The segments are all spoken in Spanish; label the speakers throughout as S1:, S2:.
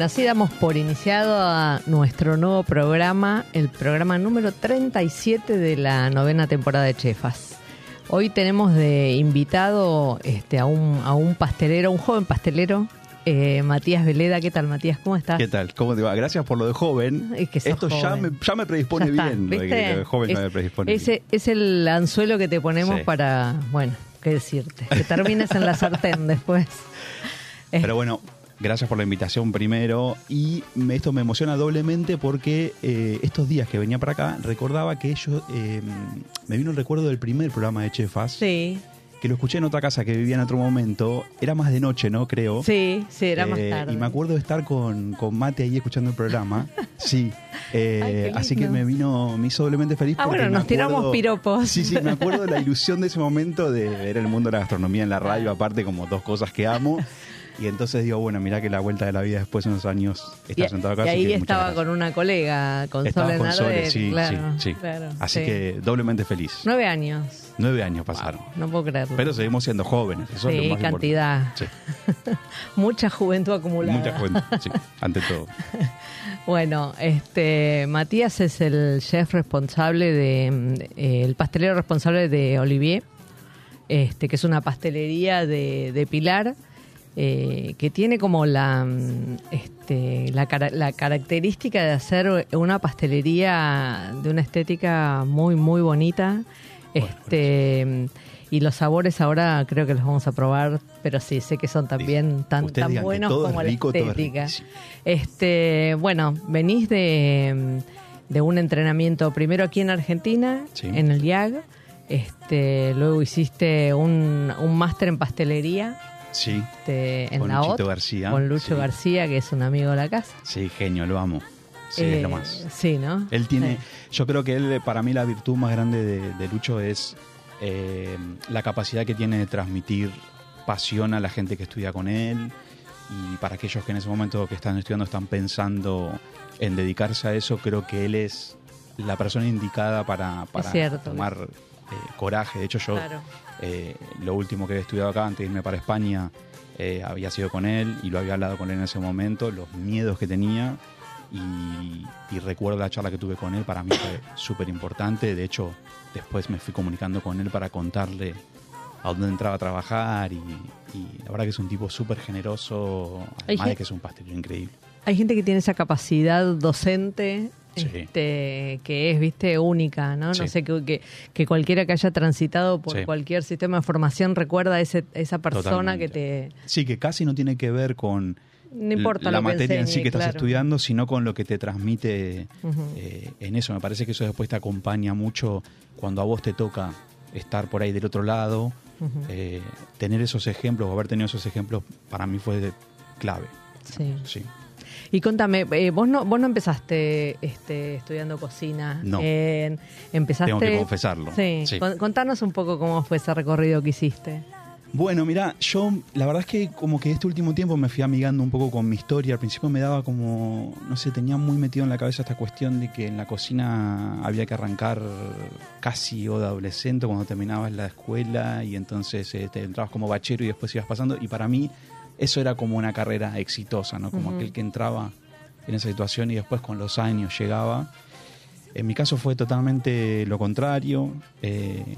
S1: Bueno, así damos por iniciado a nuestro nuevo programa, el programa número 37 de la novena temporada de Chefas. Hoy tenemos de invitado este, a, un, a un pastelero, un joven pastelero, eh, Matías Veleda. ¿Qué tal, Matías? ¿Cómo estás?
S2: ¿Qué tal? ¿Cómo te va? Gracias por lo de joven.
S1: Es que sos
S2: Esto ya me, ya me predispone
S1: Ya
S2: bien. Lo de, joven
S1: es,
S2: me predispone
S1: ese,
S2: bien.
S1: es el anzuelo que te ponemos
S2: Sí.
S1: para, bueno, qué decirte, que termines en la sartén después.
S2: Pero bueno, gracias por la invitación primero. Y me- esto me emociona doblemente porque eh, estos días que venía para acá recordaba que yo. eh, me vino el recuerdo del primer programa de Chefas.
S1: Sí,
S2: Que lo escuché en otra casa que vivía en otro momento. Era más de noche, ¿no? Creo.
S1: sí, sí, era más
S2: Eh,
S1: tarde.
S2: Y me acuerdo de estar con, con Mate ahí escuchando el programa. Sí. Eh,
S1: Ay,
S2: así que me vino, me hizo doblemente feliz.
S1: Ah, bueno, nos tiramos piropos.
S2: Sí, sí, me acuerdo de la ilusión de ese momento de ver el mundo de la gastronomía en la radio, aparte como dos cosas que amo. Y entonces digo, bueno, mirá que la vuelta de la vida después de unos años está sentado acá.
S1: y ahí estaba con una colega, con
S2: Estaba
S1: Sole
S2: con sí,
S1: claro,
S2: sí, sí.
S1: claro,
S2: Así
S1: sí.
S2: que doblemente feliz.
S1: Nueve años.
S2: Nueve años pasaron.
S1: No puedo creerlo.
S2: Pero seguimos siendo jóvenes. Eso es lo más
S1: cantidad. Mucha juventud acumulada.
S2: Mucha juventud, sí, ante todo.
S1: Bueno, este Matías es el chef responsable de, mm, eh, el pastelero responsable de Olivier, este que es una pastelería de, de Pilar eh, que tiene como la mm, este, la, la característica de hacer una pastelería de una estética muy muy bonita, este y los sabores ahora creo que los vamos a probar, pero sí sé que son también tan tan buenos
S2: es
S1: como
S2: rico,
S1: la
S2: es
S1: estética. Este, bueno, venís de, de un entrenamiento primero aquí en Argentina,
S2: Sí.
S1: en el IAG. Este, luego hiciste un, un máster en pastelería
S2: Sí,
S1: este, en
S2: Con
S1: la
S2: Luchito
S1: OT,
S2: García,
S1: con Lucho
S2: sí.
S1: García, que es un amigo de la casa.
S2: sí, genio, lo amo. Sí,
S1: Eh,
S2: es lo más.
S1: Sí, ¿no?
S2: Él tiene,
S1: Sí.
S2: yo creo que él, para mí la virtud más grande de, de Lucho es eh, la capacidad que tiene de transmitir pasión a la gente que estudia con él y para aquellos que en ese momento que están estudiando están pensando en dedicarse a eso, creo que él es la persona indicada para, para
S1: cierto.
S2: tomar eh, coraje. De hecho, yo
S1: Claro.
S2: eh, lo último que he estudiado acá, antes de irme para España, eh, había sido con él y lo había hablado con él en ese momento, los miedos que tenía y, y recuerdo la charla que tuve con él, para mí fue súper importante, de hecho después me fui comunicando con él para contarle a dónde entraba a trabajar y, y la verdad que es un tipo súper generoso, además de que es un pastelero increíble.
S1: Hay gente que tiene esa capacidad docente
S2: Sí.
S1: este, que es, viste, única, ¿no?
S2: Sí.
S1: No sé, que, que, que cualquiera que haya transitado por
S2: Sí.
S1: cualquier sistema de formación recuerda a ese, esa persona
S2: Totalmente.
S1: que te...
S2: Sí, que casi no tiene que ver con
S1: No importa
S2: la materia en sí que estás estudiando, sino con lo que te transmite eh, en eso. Me parece que eso después te acompaña mucho cuando a vos te toca estar por ahí del otro lado. Eh, tener esos ejemplos o haber tenido esos ejemplos para mí fue de- clave.
S1: Sí.
S2: Sí.
S1: Y contame, eh, vos no vos no empezaste este, estudiando cocina.
S2: No.
S1: Eh, empezaste.
S2: Tengo que confesarlo.
S1: Sí.
S2: Sí.
S1: Con- Contanos un poco cómo fue ese recorrido que hiciste.
S2: Bueno, mira, yo la verdad es que como que este último tiempo me fui amigando un poco con mi historia. Al principio me daba como, no sé, tenía muy metido en la cabeza esta cuestión de que en la cocina había que arrancar casi o de adolescente cuando terminabas la escuela y entonces eh, te entrabas como bachero y después ibas pasando. Y para mí eso era como una carrera exitosa, ¿no? Como aquel que entraba en esa situación y después con los años llegaba. En mi caso fue totalmente lo contrario. eh,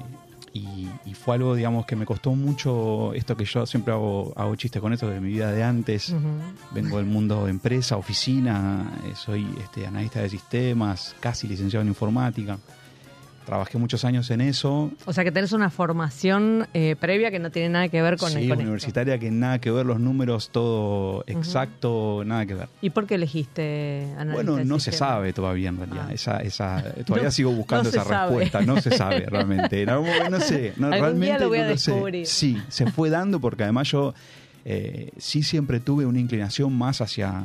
S2: y, y fue algo, digamos, que me costó mucho esto que yo siempre hago, hago chiste con esto de mi vida de antes. Vengo del mundo de empresa, oficina, eh, soy este, analista de sistemas, casi licenciado en informática. Trabajé muchos años en eso.
S1: O sea que tenés una formación eh, previa que no tiene nada que ver con,
S2: sí,
S1: con esto.
S2: universitaria que nada que ver, los números, todo exacto, nada que ver.
S1: ¿Y por qué elegiste analista
S2: Bueno, no se sabe todavía en realidad.
S1: Ah.
S2: Esa, esa, todavía
S1: No,
S2: sigo buscando
S1: no
S2: esa
S1: sabe.
S2: respuesta. No se sabe realmente. En algún momento no sé. No,
S1: Algún día
S2: realmente
S1: lo voy a
S2: no sé. Sí, se fue dando porque además yo eh, sí siempre tuve una inclinación más hacia,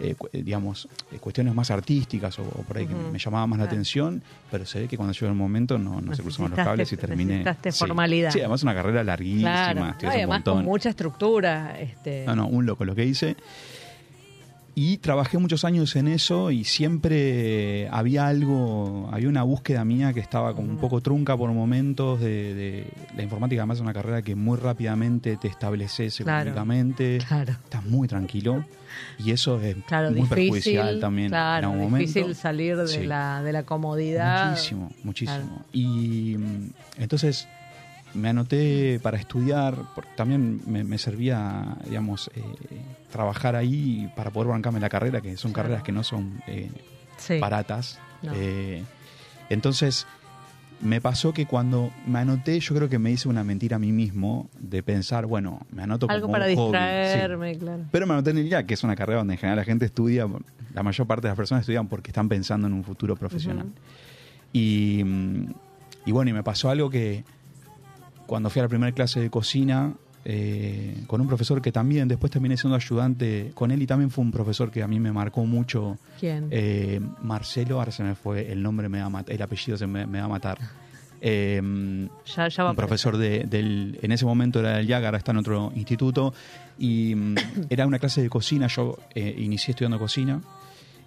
S2: eh, eh, digamos, eh, cuestiones más artísticas o, o por ahí que me llamaba más la atención, pero se ve que cuando llegó el momento no, no se cruzaron los cables y terminé. sí.
S1: formalidad.
S2: Sí, además una carrera larguísima,
S1: Claro, No,
S2: un
S1: además
S2: montón.
S1: con mucha estructura. Este,
S2: No, no, un loco lo que hice. Y trabajé muchos años en eso y siempre había algo, había una búsqueda mía que estaba como un poco trunca por momentos de, de- la informática además es una carrera que muy rápidamente te estableces económicamente,
S1: Claro.
S2: estás muy tranquilo y eso es
S1: Claro,
S2: muy
S1: difícil,
S2: perjudicial también
S1: claro,
S2: en algún
S1: difícil
S2: momento.
S1: salir de,
S2: Sí.
S1: la, de la comodidad.
S2: Muchísimo, muchísimo. Y entonces me anoté para estudiar, porque también me, me servía, digamos, eh, trabajar ahí para poder bancarme la carrera, que son carreras que no son eh,
S1: Sí.
S2: baratas.
S1: No.
S2: Eh, entonces me pasó que cuando me anoté, yo creo que me hice una mentira a mí mismo de pensar, bueno, me anoto
S1: Algo
S2: como
S1: para
S2: un hobby, sí.
S1: distraerme, claro.
S2: Pero me anoté en el IAC, que es una carrera donde en general la gente estudia, la mayor parte de las personas estudian porque están pensando en un futuro profesional. Y, y bueno, y me pasó algo que cuando fui a la primera clase de cocina, eh, con un profesor que también después terminé siendo ayudante con él y también fue un profesor que a mí me marcó mucho.
S1: ¿Quién?
S2: eh, Marcelo, ahora se me fue el nombre, me va el apellido se me, me va a matar. Eh,
S1: ya, ya va
S2: un profesor de, del, en ese momento era del IAG, ahora está en otro instituto, y mm, era una clase de cocina, yo eh, inicié estudiando cocina,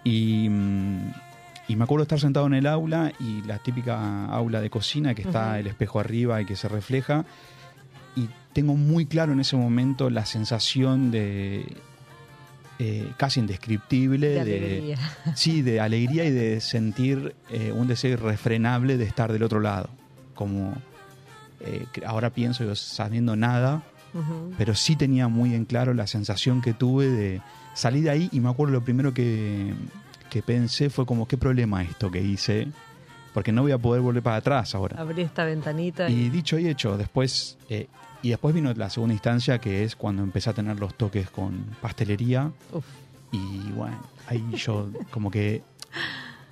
S2: y, mm, y me acuerdo estar sentado en el aula, y la típica aula de cocina, que está el espejo arriba y que se refleja, y tengo muy claro en ese momento la sensación de... eh, casi indescriptible
S1: de alegría.
S2: Sí, de alegría y de sentir eh, un deseo irrefrenable de estar del otro lado. Como eh, ahora pienso, yo sabiendo nada, pero sí tenía muy en claro la sensación que tuve de salir de ahí y me acuerdo lo primero que, que pensé fue como, ¿qué problema esto que hice? Porque no voy a poder volver para atrás ahora.
S1: Abrí esta ventanita
S2: Y
S1: y,
S2: dicho y hecho, después, eh, y después vino la segunda instancia que es cuando empecé a tener los toques con pastelería.
S1: uf,
S2: Y bueno, ahí yo como que,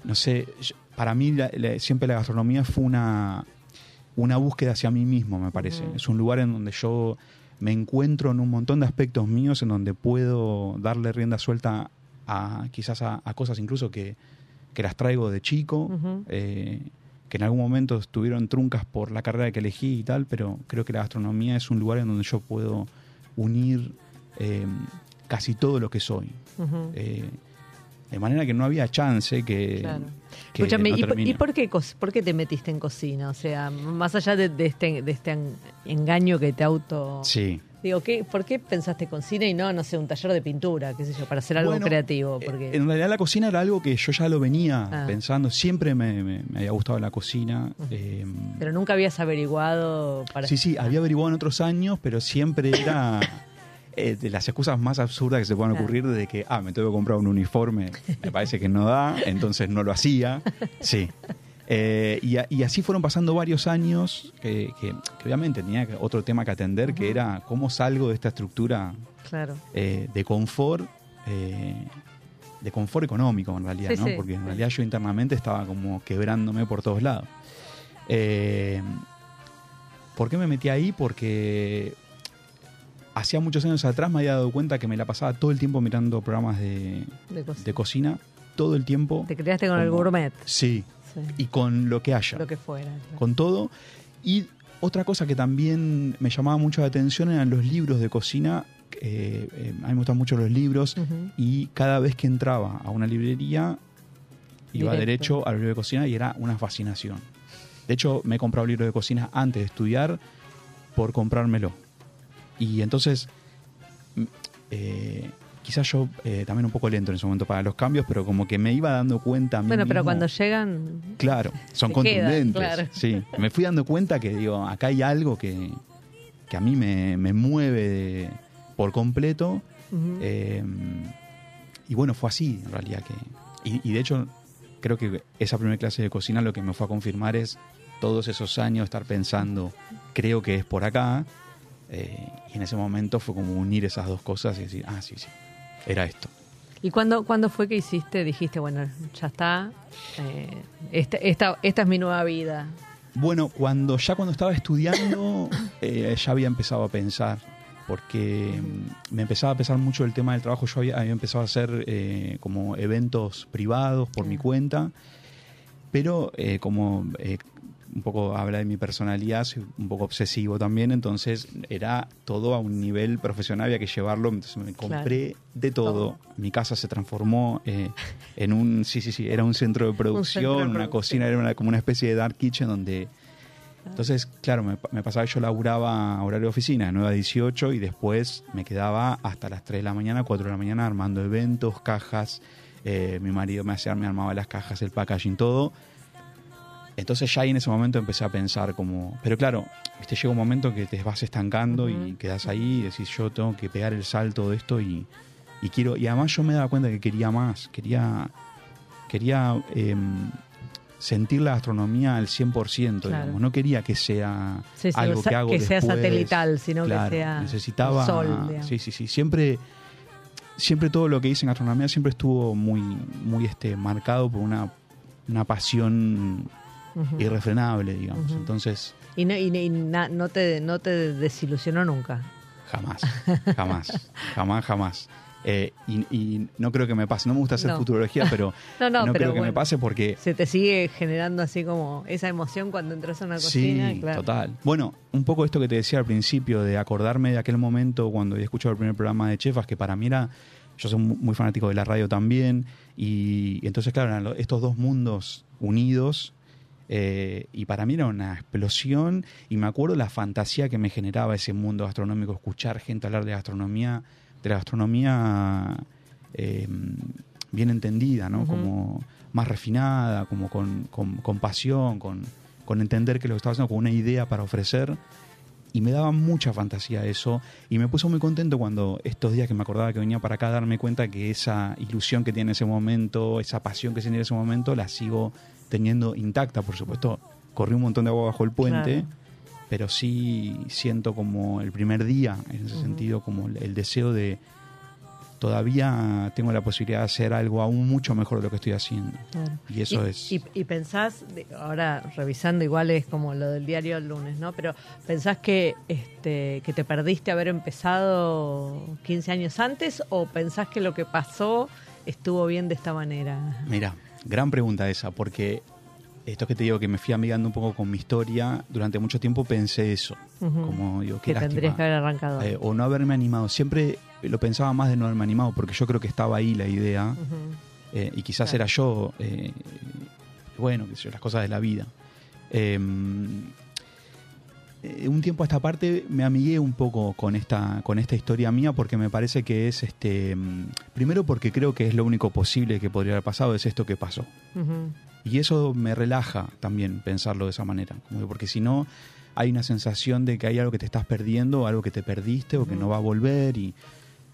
S2: no sé, yo- para mí la- la- siempre la gastronomía fue una, una búsqueda hacia mí mismo, me parece. Es un lugar en donde yo me encuentro en un montón de aspectos míos en donde puedo darle rienda suelta a quizás a, a cosas incluso que, que las traigo de chico, eh, que en algún momento estuvieron truncas por la carrera que elegí y tal, pero creo que la gastronomía es un lugar en donde yo puedo unir eh, casi todo lo que soy. Eh, de manera que no había chance que.
S1: Claro.
S2: que no
S1: ¿y, por- y por, qué, por qué te metiste en cocina? O sea, más allá de, de este, de este en- engaño que te auto...
S2: Sí.
S1: Digo, ¿qué, ¿por qué pensaste cocina y no, no sé, un taller de pintura, qué sé yo, para hacer algo
S2: Bueno,
S1: creativo?
S2: eh,
S1: Porque...
S2: En realidad la cocina era algo que yo ya lo venía
S1: Ah.
S2: pensando. Siempre me, me- me había gustado la cocina. eh,
S1: Pero nunca habías averiguado para...
S2: sí, sí, había averiguado en otros años, pero siempre era eh, de las excusas más absurdas que se puedan
S1: Claro.
S2: ocurrir de que, ah, me tengo que comprar un uniforme, me parece que no da, entonces no lo hacía. Sí. Eh, y, a- y así fueron pasando varios años que, que- que obviamente tenía otro tema que atender, que era cómo salgo de esta estructura
S1: Claro.
S2: eh, de confort, eh, de confort económico en realidad,
S1: Sí,
S2: ¿no?
S1: sí,
S2: Porque en realidad yo internamente estaba como quebrándome por todos lados. Eh, ¿Por qué me metí ahí? Porque hacía muchos años atrás me había dado cuenta que me la pasaba todo el tiempo mirando programas de,
S1: De cocina.
S2: de cocina, todo el tiempo.
S1: Te criaste con el gourmet.
S2: Sí,
S1: Sí.
S2: y con lo que haya
S1: Lo que fuera. claro.
S2: con todo. Y otra cosa que también me llamaba mucho la atención eran los libros de cocina. Eh, eh, a mí me gustan mucho los libros y cada vez que entraba a una librería iba
S1: Directo.
S2: derecho al libro de cocina y era una fascinación. De hecho, me he comprado libros de cocina antes de estudiar por comprármelo. Y entonces, eh, quizás yo eh, también un poco lento en ese momento para los cambios, pero como que me iba dando cuenta a mí
S1: Bueno, pero cuando llegan,
S2: Claro, son
S1: quedan,
S2: contundentes.
S1: claro.
S2: Sí, me fui dando cuenta que digo, acá hay algo que, que a mí me, me mueve de- por completo. eh, y bueno, fue así en realidad que. Y, y de hecho, creo que esa primera clase de cocina lo que me fue a confirmar es todos esos años estar pensando, creo que es por acá. eh, y en ese momento fue como unir esas dos cosas y decir, ah, sí, sí, era esto.
S1: ¿Y cuándo, cuándo fue que hiciste? Dijiste, bueno, ya está, eh, esta, esta, esta es mi nueva vida.
S2: Bueno, cuando ya cuando estaba estudiando eh, ya había empezado a pensar, porque mm, me empezaba a pesar mucho el tema del trabajo. Yo había, había empezado a hacer eh, como eventos privados por mi cuenta, pero eh, como eh, un poco habla de mi personalidad, soy un poco obsesivo también, entonces era todo a un nivel profesional, había que llevarlo, entonces me compré de todo. Mi casa se transformó eh, en un, sí, sí, sí, era un centro de producción,
S1: centro de
S2: una cocina, era una- como una especie de dark kitchen donde... Entonces, claro, me, me pasaba que yo laburaba horario de oficina, de 9 a 18, y después me quedaba hasta las 3 de la mañana, 4 de la mañana, armando eventos, cajas. eh, mi marido me hacía, me armaba las cajas, el packaging, todo. Entonces ya ahí en ese momento empecé a pensar como... Pero claro, viste, llega un momento que te vas estancando y quedas ahí y decís, yo tengo que pegar el salto de esto y, y quiero... Y además yo me daba cuenta que quería más, quería... Quería em, sentir la astronomía al 100%,
S1: Claro.
S2: digamos. No quería que sea
S1: Sí, sí,
S2: algo que hago
S1: que sea satelital, sino que sea
S2: necesitaba
S1: sol, digamos.
S2: sí sí sí siempre siempre todo lo que hice en astronomía siempre estuvo muy muy este marcado por una una pasión Irrefrenable digamos entonces
S1: Y, no, y, y na- no, te, no te desilusionó nunca.
S2: jamás jamás jamás jamás Eh, y, y no creo que me pase no me gusta hacer
S1: No.
S2: futurología pero
S1: No, no, pero
S2: creo que me pase porque
S1: Se te sigue generando así como esa emoción cuando entras a una cocina.
S2: Sí,
S1: claro.
S2: total. Bueno, un poco esto que te decía al principio, de acordarme de aquel momento cuando había escuchado el primer programa de Chefas, que para mí era, yo soy mu- muy fanático de la radio también, y, y entonces, claro, eran estos dos mundos unidos, eh, y para mí era una explosión, y me acuerdo la fantasía que me generaba ese mundo gastronómico, escuchar gente hablar de gastronomía, de la gastronomía eh, bien entendida, ¿no? Como más refinada, como con, con, con pasión, con, con entender que lo que estaba haciendo con una idea para ofrecer. Y me daba mucha fantasía eso. Y me puso muy contento cuando estos días que me acordaba que venía para acá, darme cuenta que esa ilusión que tiene en ese momento, esa pasión que tiene en ese momento, la sigo teniendo intacta. Por supuesto, corrí un montón de agua bajo el puente,
S1: Claro.
S2: pero sí siento como el primer día, en ese sentido, como el, deseo de todavía tengo la posibilidad de hacer algo aún mucho mejor de lo que estoy haciendo.
S1: Claro.
S2: Y eso
S1: y,
S2: es...
S1: Y, y pensás, ahora revisando igual es como lo del diario el lunes, ¿no? Pero pensás que, este, que te perdiste haber empezado 15 años antes o pensás que lo que pasó estuvo bien de esta manera?
S2: Mira, gran pregunta esa, porque esto que te digo que me fui amigando un poco con mi historia, durante mucho tiempo pensé eso. Como digo, qué
S1: que tendrías
S2: lástima.
S1: que haber arrancado.
S2: Eh, o no haberme animado. Siempre lo pensaba más de no haberme animado, porque yo creo que estaba ahí la idea. Eh, y quizás
S1: Claro.
S2: era yo, eh, bueno, qué sé yo, las cosas de la vida. Eh, un tiempo a esta parte me amigué un poco con esta, con esta historia mía porque me parece que es, este, mm, primero porque creo que es lo único posible que podría haber pasado, es esto que pasó. Y eso me relaja también pensarlo de esa manera, como que porque si no hay una sensación de que hay algo que te estás perdiendo, algo que te perdiste o que no va a volver y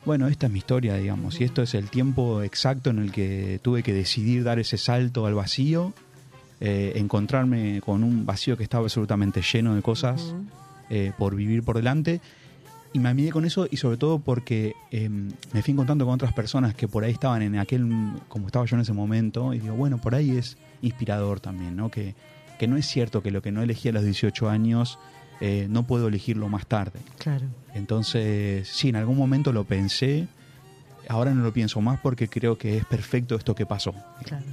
S2: bueno, esta es mi historia, digamos, y esto es el tiempo exacto en el que tuve que decidir dar ese salto al vacío, eh, encontrarme con un vacío que estaba absolutamente lleno de cosas eh, por vivir por delante. Y me amigué con eso y sobre todo porque eh, me fui encontrando con otras personas que por ahí estaban en aquel, como estaba yo en ese momento, y digo, bueno, por ahí es inspirador también, ¿no? Que, que no es cierto que lo que no elegí a los 18 años eh, no puedo elegirlo más tarde.
S1: Claro.
S2: Entonces, sí, en algún momento lo pensé, ahora no lo pienso más porque creo que es perfecto esto que pasó.
S1: Claro.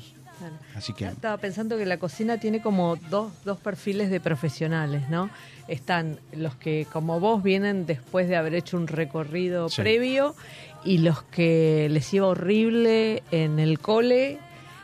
S1: Claro.
S2: Así que,
S1: Estaba pensando que la cocina tiene como dos, dos perfiles de profesionales, ¿no? Están los que, como vos, vienen después de haber hecho un recorrido
S2: Sí.
S1: previo y los que les iba horrible en el cole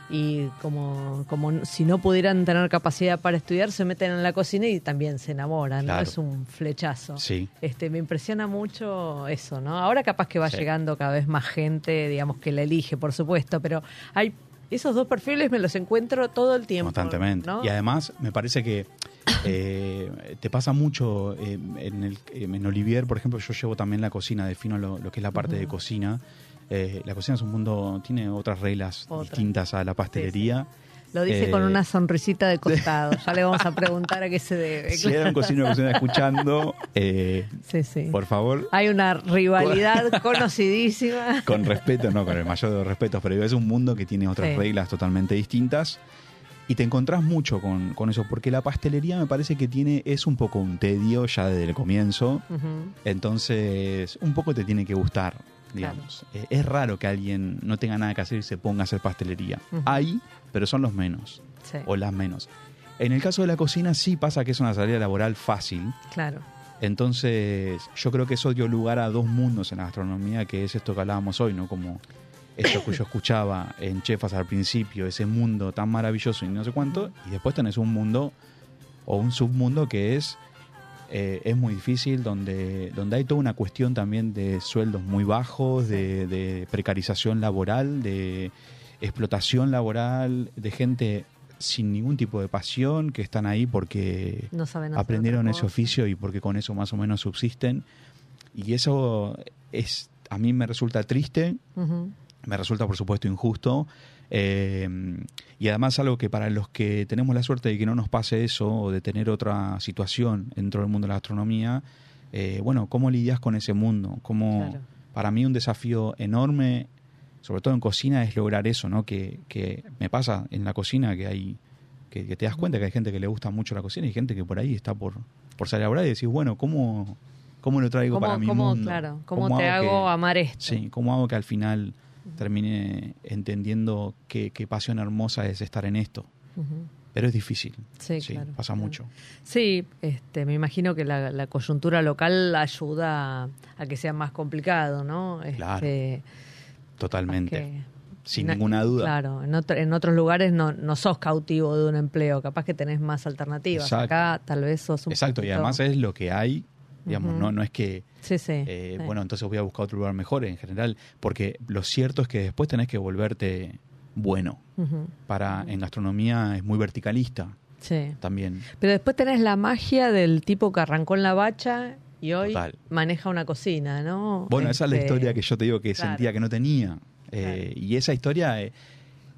S1: y como, como si no pudieran tener capacidad para estudiar, se meten en la cocina y también se enamoran, ¿no?
S2: Claro.
S1: Es un flechazo.
S2: Sí.
S1: Este, me impresiona mucho eso, ¿no? Ahora capaz que va
S2: Sí.
S1: llegando cada vez más gente, digamos, que la elige, por supuesto, pero hay esos dos perfiles me los encuentro todo el tiempo.
S2: Constantemente.
S1: ¿no?
S2: Y además, me parece que eh, te pasa mucho eh, en, el, en Olivier, por ejemplo, yo llevo también la cocina, defino lo, lo que es la parte de cocina. Eh, la cocina es un mundo, tiene otras reglas distintas a la pastelería.
S1: Lo dice
S2: Eh,
S1: con una sonrisita de costado. Ya le vamos a preguntar a qué se debe.
S2: Si hay un cocinero o cocinera escuchando, eh,
S1: Sí, sí.
S2: por favor,
S1: Hay una rivalidad conocidísima.
S2: con respeto, no con el mayor de los respetos, pero es un mundo que tiene otras
S1: Sí.
S2: reglas totalmente distintas y te encontrás mucho con, con eso, porque la pastelería me parece que tiene, es un poco un tedio ya desde el comienzo, entonces un poco te tiene que gustar, digamos. Eh, es raro que alguien no tenga nada que hacer y se ponga a hacer pastelería. Hay, pero son los menos,
S1: Sí,
S2: o las menos. En el caso de la cocina sí pasa que es una salida laboral fácil,
S1: claro.
S2: entonces, yo creo que eso dio lugar a dos mundos en la gastronomía, que es esto que hablábamos hoy, ¿no? Como esto que yo escuchaba en Chefas al principio, ese mundo tan maravilloso y no sé cuánto, y después tenés un mundo o un submundo que es eh, es muy difícil, donde, donde hay toda una cuestión también de sueldos muy bajos, de, de precarización laboral, de explotación laboral, de gente sin ningún tipo de pasión, que están ahí porque
S1: No saben hacer
S2: aprendieron ese oficio y porque con eso más o menos subsisten. Y eso es a mí me resulta triste, me resulta por supuesto injusto. Eh, y además algo que para los que tenemos la suerte de que no nos pase eso o de tener otra situación dentro del mundo de la gastronomía, eh, bueno, ¿cómo lidias con ese mundo? ¿Cómo,
S1: Claro.
S2: Para mí un desafío enorme, sobre todo en cocina, es lograr eso, ¿no? Que, que me pasa en la cocina que hay que, que te das cuenta que hay gente que le gusta mucho la cocina y gente que por ahí está por, por salir a laburar y decís, bueno, ¿cómo, cómo lo traigo
S1: ¿Cómo,
S2: para mi
S1: cómo,
S2: mundo?
S1: claro, ¿cómo, te hago
S2: que-
S1: amar esto?
S2: Sí, ¿cómo hago que al final termine entendiendo qué, qué pasión hermosa es estar en esto? Pero es difícil.
S1: Sí, claro,
S2: pasa
S1: claro.
S2: mucho.
S1: Sí, este, me imagino que la, la coyuntura local ayuda a que sea más complicado, ¿no?
S2: Claro,
S1: Este,
S2: Totalmente.
S1: que-
S2: Sin
S1: na-
S2: ninguna duda.
S1: Claro, en, otro- en otros lugares no, no sos cautivo de un empleo, capaz que tenés más alternativas.
S2: Exacto.
S1: Acá tal vez sos un
S2: Exacto, y además es lo que hay. Digamos, no, no es que,
S1: Sí, sí.
S2: eh,
S1: sí.
S2: bueno, entonces voy a buscar otro lugar mejor en general, porque lo cierto es que después tenés que volverte bueno. Para, en gastronomía es muy verticalista
S1: Sí.
S2: también.
S1: Pero después tenés la magia del tipo que arrancó en la bacha y hoy
S2: Total.
S1: maneja una cocina, ¿no?
S2: Bueno, esa es la
S1: Este,
S2: historia que yo te digo que
S1: claro.
S2: sentía que no tenía. Eh, Y esa historia, eh,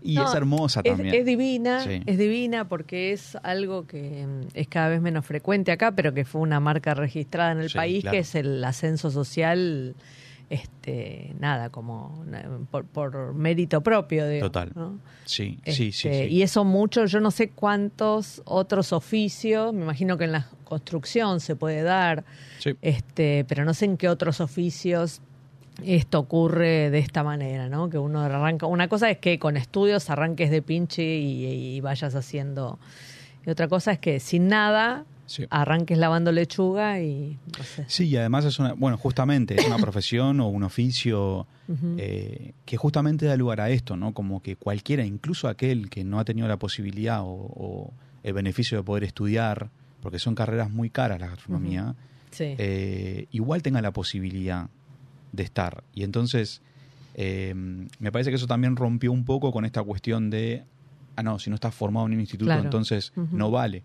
S2: y
S1: No,
S2: es hermosa también.
S1: es divina,
S2: Sí.
S1: es divina porque es algo que mm, es cada vez menos frecuente acá, pero que fue una marca registrada en el
S2: Sí,
S1: país,
S2: claro.
S1: que es el ascenso social, este, nada, como por, por mérito propio, digo,
S2: Total.
S1: ¿no?
S2: Sí, sí, sí,
S1: Este,
S2: sí.
S1: Y eso mucho, yo no sé cuántos otros oficios, me imagino que en la construcción se puede dar, este, pero no sé en qué otros oficios esto ocurre de esta manera, ¿no? Que uno arranca. Una cosa es que con estudios arranques de pinche y, y vayas haciendo. Y otra cosa es que sin nada
S2: Sí.
S1: arranques lavando lechuga y no sé.
S2: Sí, y además es una, bueno, justamente es una profesión o un oficio eh, que justamente da lugar a esto, ¿no? Como que cualquiera, incluso aquel que no ha tenido la posibilidad o, o el beneficio de poder estudiar, porque son carreras muy caras la gastronomía,
S1: Sí.
S2: eh, igual tenga la posibilidad de estar. Y entonces, eh, me parece que eso también rompió un poco con esta cuestión de, ah, no, si no estás formado en un instituto,
S1: Claro.
S2: entonces no vale.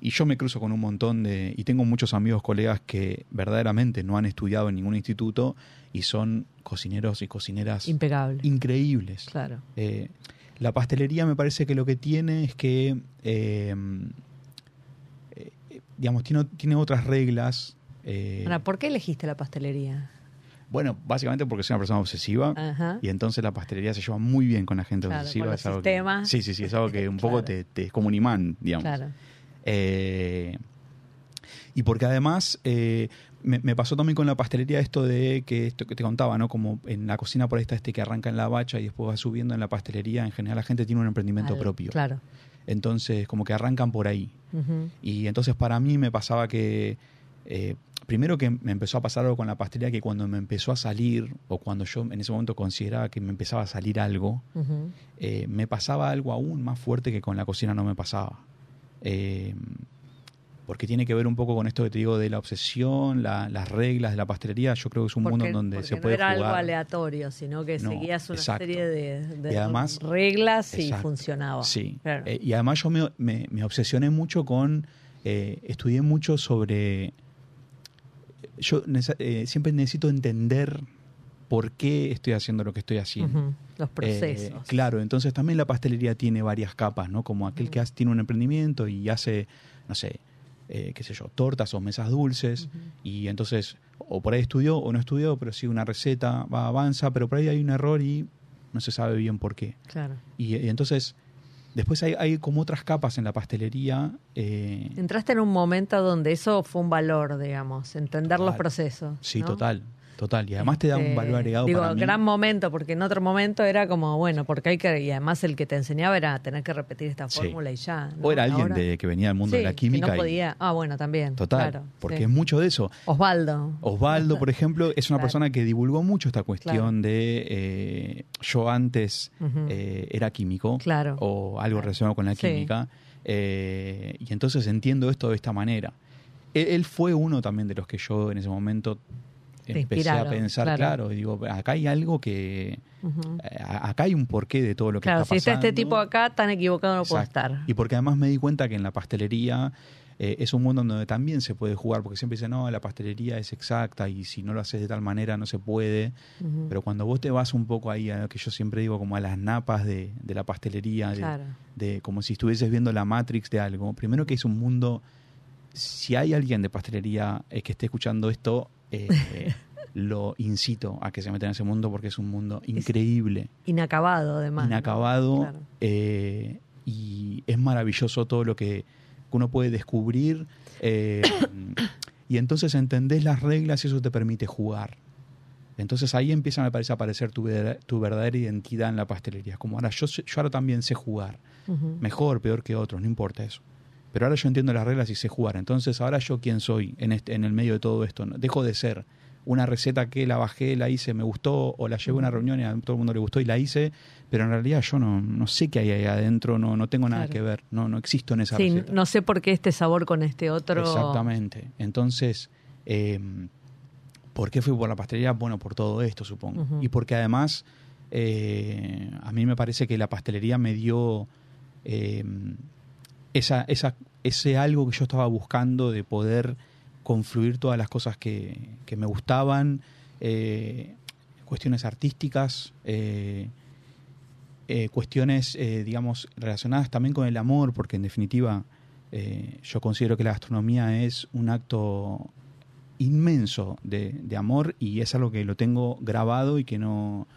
S2: Y yo me cruzo con un montón de, y tengo muchos amigos, colegas que verdaderamente no han estudiado en ningún instituto y son cocineros y cocineras
S1: Impecable.
S2: increíbles.
S1: claro.
S2: Eh, la pastelería me parece que lo que tiene es que, eh, eh, digamos, tiene, tiene otras reglas. eh,
S1: Ahora, ¿por qué elegiste la pastelería?
S2: Bueno, básicamente porque soy una persona obsesiva
S1: Ajá.
S2: y entonces la pastelería se lleva muy bien con la gente
S1: Claro,
S2: obsesiva.
S1: con
S2: es algo. Que, sí, sí, sí, es algo que un poco te, te- es como un imán, digamos.
S1: Claro.
S2: Eh, y porque además eh, me, me pasó también con la pastelería esto de que esto que te contaba, ¿no? Como en la cocina por ahí está este que arranca en la bacha y después va subiendo en la pastelería. En general la gente tiene un emprendimiento
S1: Al-
S2: propio.
S1: Claro.
S2: Entonces como que arrancan por ahí. Y entonces para mí me pasaba que eh, primero que me empezó a pasar algo con la pastelería que cuando me empezó a salir, o cuando yo en ese momento consideraba que me empezaba a salir algo, eh, me pasaba algo aún más fuerte que con la cocina no me pasaba. Eh, porque tiene que ver un poco con esto que te digo de la obsesión, la- las reglas de la pastelería. Yo creo que es un mundo en donde se
S1: no
S2: puede
S1: era
S2: jugar.
S1: algo aleatorio, sino que
S2: No,
S1: seguías una
S2: exacto.
S1: serie de, de
S2: Y además-
S1: reglas y
S2: Exacto.
S1: funcionaba.
S2: Sí.
S1: Claro.
S2: Eh, y además yo me, me- me obsesioné mucho con, estudié mucho sobre, yo eh, siempre necesito entender por qué estoy haciendo lo que estoy haciendo.
S1: Los procesos.
S2: Eh, claro, entonces también la pastelería tiene varias capas, ¿no? Como aquel que hace- tiene un emprendimiento y hace, no sé, eh, qué sé yo, tortas o mesas dulces, y entonces, o por ahí estudió o no estudió, pero sigue una receta, va, avanza, pero por ahí hay un error y no se sabe bien por qué.
S1: Claro.
S2: Y, y entonces, después hay, hay como otras capas en la pastelería. eh,
S1: Entraste en un momento donde eso fue un valor, digamos, entender los procesos.
S2: sí,
S1: ¿no?
S2: total, total. Y además te da un valor agregado
S1: Digo,
S2: para mí.
S1: gran momento, porque en otro momento era como, bueno, porque hay que, y además el que te enseñaba era tener que repetir esta
S2: Sí.
S1: fórmula y ya. ¿no?
S2: O era alguien
S1: Ahora-
S2: de, que venía del mundo de la
S1: que
S2: química.
S1: no
S2: y-
S1: podía. Ah, bueno, también.
S2: total,
S1: claro,
S2: porque
S1: sí.
S2: es mucho de eso.
S1: Osvaldo.
S2: Osvaldo, por ejemplo, es una
S1: Claro.
S2: persona que divulgó mucho esta cuestión
S1: Claro.
S2: de eh, yo antes eh, era químico
S1: Claro.
S2: o algo relacionado con la química eh, y entonces entiendo esto de esta manera. Él, él fue uno también de los que yo en ese momento empecé a pensar,
S1: claro.
S2: claro, y digo, acá hay algo que, eh, acá hay un porqué de todo lo que
S1: Claro,
S2: está
S1: si está
S2: pasando.
S1: este tipo acá, tan equivocado no puede
S2: Exacto.
S1: estar.
S2: Y porque además me di cuenta que en la pastelería eh, es un mundo donde también se puede jugar, porque siempre dicen, no, la pastelería es exacta y si no lo haces de tal manera no se puede. Pero cuando vos te vas un poco ahí a lo que yo siempre digo, como a las napas de, de la pastelería, de como si estuvieses viendo la Matrix de algo, primero que es un mundo, si hay alguien de pastelería eh, que esté escuchando esto, eh, lo incito a que se meta en ese mundo porque es un mundo increíble
S1: Inacabado, además. ¿no?
S2: inacabado
S1: Claro.
S2: eh, y es maravilloso todo lo que uno puede descubrir eh, y entonces entendés las reglas y eso te permite jugar. Entonces ahí empieza, me parece, a aparecer tu, verdadera- tu verdadera identidad en la pastelería. Es como ahora yo, yo ahora también sé jugar. Mejor, peor que otros, no importa eso. Pero ahora yo entiendo las reglas y sé jugar. Entonces ahora yo quién soy en, este, en el medio de todo esto. ¿no? Dejo de ser una receta que la bajé, la hice, me gustó, o la llevé a una reunión y a todo el mundo le gustó y la hice, pero en realidad yo no, no sé qué hay ahí adentro, no, no tengo nada
S1: Claro.
S2: que ver, no, no existo en esa
S1: Sí,
S2: receta.
S1: no sé por qué este sabor con este otro.
S2: Exactamente. Entonces, eh, ¿por qué fui por la pastelería? Bueno, por todo esto, supongo. Y porque además, eh, a mí me parece que la pastelería me dio eh, esa, esa, ese algo que yo estaba buscando de poder confluir todas las cosas que, que me gustaban, eh, cuestiones artísticas, eh, eh, cuestiones, eh, digamos, relacionadas también con el amor, porque en definitiva yo considero que la gastronomía es un acto inmenso de, de amor y es algo que lo tengo grabado y que no,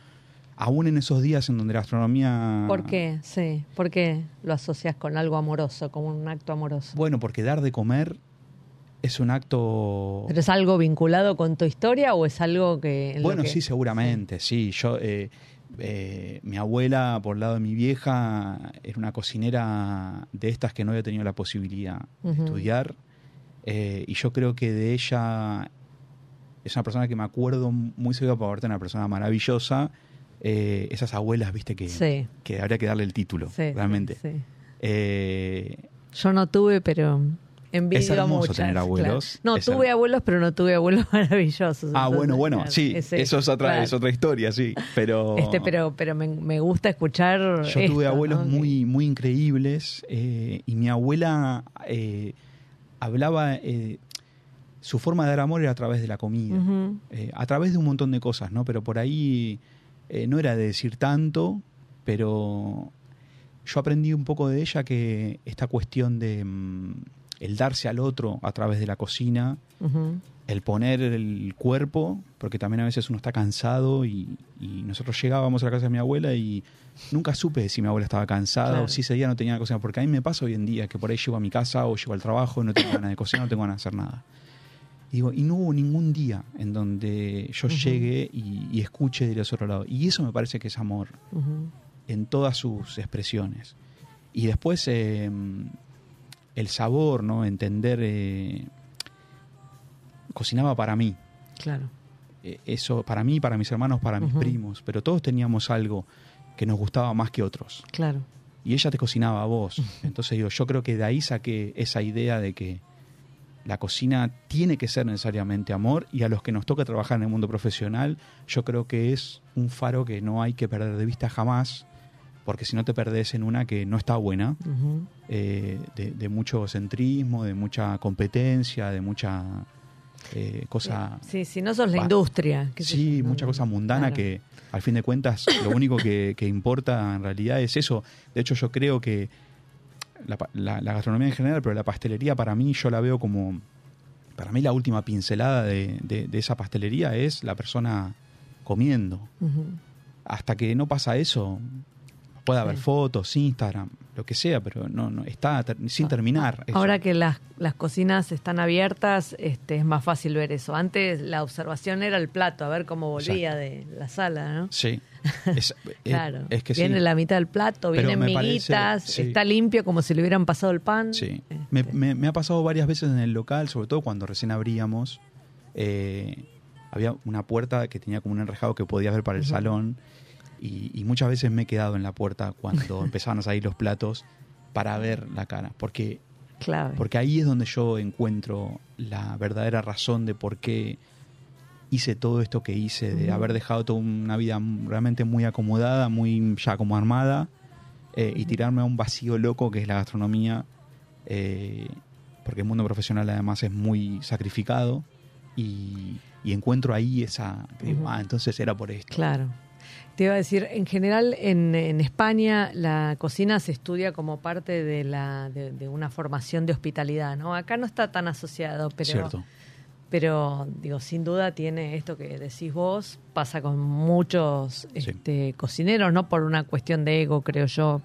S2: aún en esos días en donde la gastronomía...
S1: ¿Por qué? Sí. ¿Por qué lo asocias con algo amoroso, como un acto amoroso?
S2: Bueno, porque dar de comer es un acto...
S1: ¿Pero es algo vinculado con tu historia o es algo que...
S2: Bueno,
S1: que-
S2: sí, seguramente, sí. Yo, eh, eh, mi abuela, por el lado de mi vieja, era una cocinera de estas que no había tenido la posibilidad de estudiar. eh, y yo creo que de ella es una persona que me acuerdo muy seguido por verte, una persona maravillosa. Eh, esas abuelas, viste, que,
S1: Sí.
S2: que habría que darle el título,
S1: Sí,
S2: realmente.
S1: sí.
S2: Eh,
S1: Yo no tuve, pero envidio
S2: Es hermoso
S1: muchas,
S2: tener abuelos.
S1: claro. No,
S2: Es
S1: tuve abuelos, pero no tuve abuelos maravillosos.
S2: ah,
S1: entonces,
S2: bueno, bueno,
S1: claro,
S2: sí,
S1: ese-
S2: eso es otra,
S1: claro.
S2: es otra historia, sí. Pero,
S1: Este, pero, pero me, me gusta escuchar.
S2: Yo
S1: esto,
S2: tuve abuelos
S1: ¿no?
S2: muy, muy increíbles eh, y mi abuela eh, hablaba, eh, su forma de dar amor era a través de la comida, a través de un montón de cosas, ¿no? Pero por ahí eh, no era de decir tanto, pero yo aprendí un poco de ella que esta cuestión de mm, el darse al otro a través de la cocina, el poner el cuerpo, porque también a veces uno está cansado y, y nosotros llegábamos a la casa de mi abuela y nunca supe si mi abuela estaba cansada
S1: Claro.
S2: o si ese día no tenía la cocina, porque a mí me pasa hoy en día que por ahí llego a mi casa o llego al trabajo y no tengo ganas de cocinar, no tengo ganas de hacer nada. Y, digo, y no hubo ningún día en donde yo
S1: Ujú.
S2: llegue y, y escuche del otro lado. Y eso me parece que es amor en todas sus expresiones. Y después eh, el sabor, ¿no? Entender. eh, cocinaba para mí.
S1: Claro.
S2: Eh, Eso para mí, para mis hermanos, para mis primos. Pero todos teníamos algo que nos gustaba más que otros.
S1: Claro.
S2: Y ella te cocinaba a vos. Entonces digo, yo creo que de ahí saqué esa idea de que la cocina tiene que ser necesariamente amor y a los que nos toca trabajar en el mundo profesional, yo creo que es un faro que no hay que perder de vista jamás, porque si no te perdés en una que no está buena, eh, de, de mucho centrismo, de mucha competencia, de mucha eh, cosa...
S1: Sí, si no sos la industria.
S2: Sí, mucha cosa mundana
S1: Claro.
S2: que al fin de cuentas lo único que, que importa en realidad es eso. De hecho yo creo que la, la- la gastronomía en general, pero la pastelería para mí yo la veo como... Para mí la última pincelada de, de- de esa pastelería es la persona comiendo. Hasta que no pasa eso, puede haber
S1: Sí.
S2: fotos, Instagram, lo que sea, pero no, no está ter- sin terminar. eso.
S1: Ahora que las, las cocinas están abiertas, este, es más fácil ver eso. Antes la observación era el plato, a ver cómo volvía de la sala, ¿no?
S2: Sí. Es, eh,
S1: Claro.
S2: es que sí.
S1: Viene la mitad del plato,
S2: Pero
S1: vienen
S2: parece-
S1: miguitas,
S2: sí.
S1: está limpio como si le hubieran pasado el pan.
S2: Sí.
S1: Este,
S2: Me, me- me ha pasado varias veces en el local, sobre todo cuando recién abríamos. eh, había una puerta que tenía como un enrejado que podías ver para el salón. Y, y muchas veces me he quedado en la puerta cuando empezaban a salir los platos para ver la cara. Porque,
S1: clave.
S2: porque ahí es donde yo encuentro la verdadera razón de por qué hice todo esto que hice, de haber dejado toda una vida realmente muy acomodada, muy ya como armada, eh, y tirarme a un vacío loco que es la gastronomía, eh, porque el mundo profesional además es muy sacrificado, y, y encuentro ahí esa, que ah, entonces era por esto.
S1: Claro. Te iba a decir, en general en, en España la cocina se estudia como parte de, la, de, de una formación de hospitalidad, ¿no? Acá no está tan asociado, pero,
S2: Cierto.
S1: Pero digo, sin duda tiene esto que decís vos, pasa con muchos
S2: Sí.
S1: este, cocineros, no por una cuestión de ego, creo yo,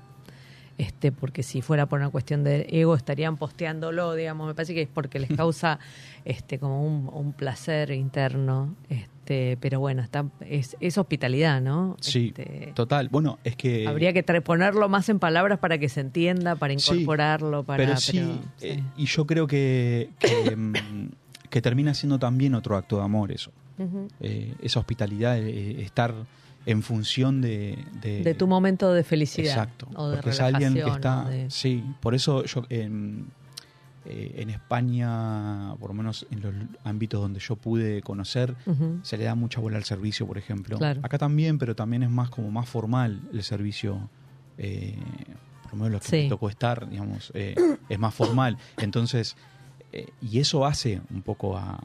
S1: este, porque si fuera por una cuestión de ego estarían posteándolo, digamos, me parece que es porque les causa este como un, un placer interno, este, pero bueno, está, es, es hospitalidad, ¿no?
S2: Sí,
S1: Este,
S2: total. Bueno, es que...
S1: habría que ponerlo más en palabras para que se entienda, para
S2: Sí,
S1: incorporarlo, para
S2: pero sí,
S1: sí.
S2: eh, y yo creo que, que, mm, que termina siendo también otro acto de amor eso. Eh, esa hospitalidad, eh, estar en función de, de,
S1: de tu momento de felicidad
S2: Exacto.
S1: o de
S2: porque es alguien que está.
S1: de-
S2: Sí, por eso yo en, eh, en España, por lo menos en los ámbitos donde yo pude conocer, se le da mucha bola al servicio, por ejemplo.
S1: Claro.
S2: Acá también, pero también es más como más formal el servicio. eh, por lo menos lo que
S1: Sí.
S2: me tocó estar, digamos, eh, es más formal. Entonces, eh, y eso hace un poco a,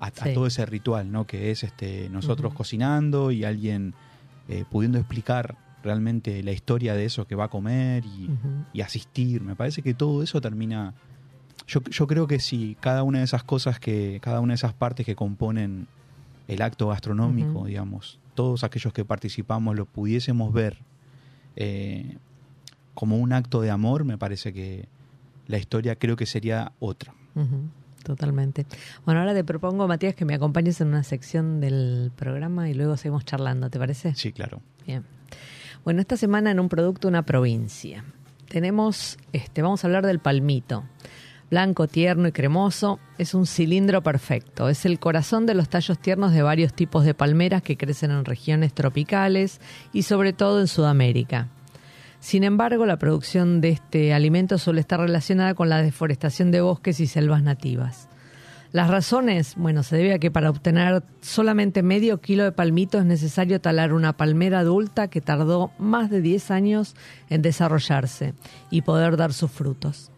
S2: a, todo ese ritual, ¿no? Que es este nosotros cocinando y alguien eh, pudiendo explicar realmente la historia de eso que va a comer y, asistir. Me parece que todo eso termina. Yo, yo creo que si cada una de esas cosas que, cada una de esas partes que componen el acto gastronómico, digamos, todos aquellos que participamos lo pudiésemos ver eh, como un acto de amor, me parece que la historia creo que sería otra.
S1: Totalmente. Bueno, ahora te propongo, Matías, que me acompañes en una sección del programa y luego seguimos charlando, ¿te parece?
S2: Sí, claro.
S1: Bien. Bueno, esta semana en un producto, una provincia. Tenemos, este, vamos a hablar del palmito. Blanco, tierno y cremoso, es un cilindro perfecto. Es el corazón de los tallos tiernos de varios tipos de palmeras que crecen en regiones tropicales y sobre todo en Sudamérica. Sin embargo, la producción de este alimento suele estar relacionada con la deforestación de bosques y selvas nativas. Las razones, bueno, se debe a que para obtener solamente medio kilo de palmito es necesario talar una palmera adulta que tardó más de 10 años en desarrollarse y poder dar sus frutos.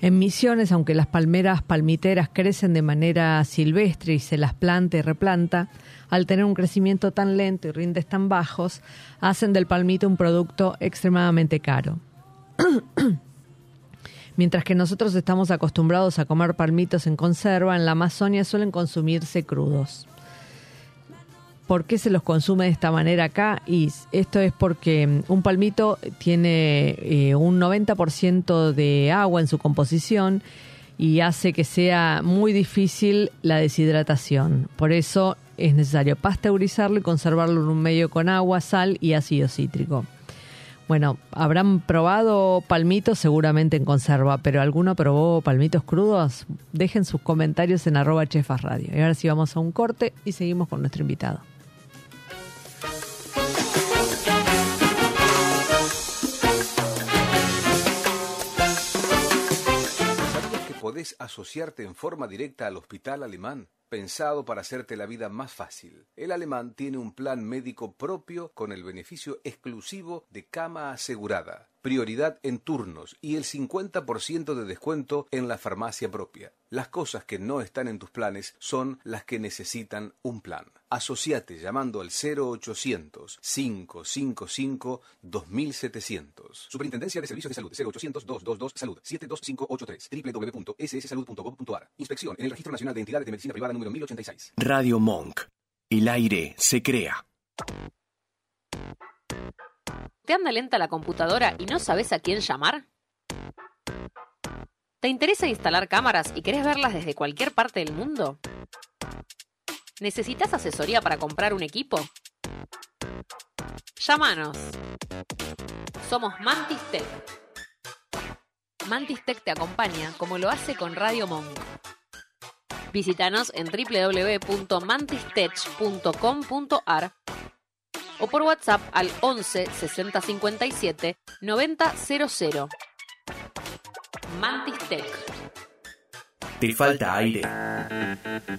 S1: En Misiones, aunque las palmeras palmiteras crecen de manera silvestre y se las planta y replanta, al tener un crecimiento tan lento y rindes tan bajos, hacen del palmito un producto extremadamente caro. Mientras que nosotros estamos acostumbrados a comer palmitos en conserva, en la Amazonia suelen consumirse crudos. ¿Por qué se los consume de esta manera acá? Y esto es porque mm, un palmito tiene eh, un 90% de agua en su composición y hace que sea muy difícil la deshidratación. Por eso es necesario pasteurizarlo y conservarlo en un medio con agua, sal y ácido cítrico. Bueno, habrán probado palmitos seguramente en conserva, pero ¿alguno probó palmitos crudos? Dejen sus comentarios en arroba chefas radio. Y ahora sí vamos a un corte y seguimos con nuestro invitado.
S3: ¿Sabías que podés asociarte en forma directa al Hospital Alemán? Pensado para hacerte la vida más fácil. El alemán tiene un plan médico propio con el beneficio exclusivo de cama asegurada, prioridad en turnos y el 50% de descuento en la farmacia propia. Las cosas que no están en tus planes son las que necesitan un plan. Asociate llamando al 0800 555 2700. Superintendencia de Servicios de Salud 0800 222 Salud 72583 www.sssalud.gov.ar. Inspección en el Registro Nacional de Entidades de Medicina Privada número 1086.
S4: Radio Monk. El aire se crea.
S5: ¿Te anda lenta la computadora y no sabes a quién llamar? ¿Te interesa instalar cámaras y querés verlas desde cualquier parte del mundo? ¿Necesitas asesoría para comprar un equipo? Llámanos. Somos Mantis Tech. Mantis Tech te acompaña como lo hace con Radio Monk. Visítanos en www.mantistech.com.ar o por WhatsApp al 11 60 57 90 00. Mantis Tech.
S4: ¿Te falta aire?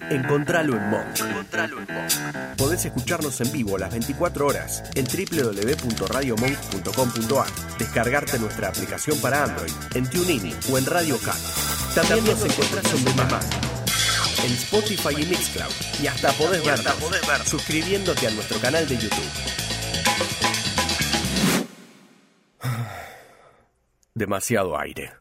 S4: Encontralo en Monk. Podés escucharnos en vivo las 24 horas en www.radiomonk.com.ar, descargarte nuestra aplicación para Android, en TuneIn o en Radio Cat. También nos encontrás en Demand, en Spotify y Mixcloud, y hasta podés vernos suscribiéndote a nuestro canal de YouTube. Demasiado aire.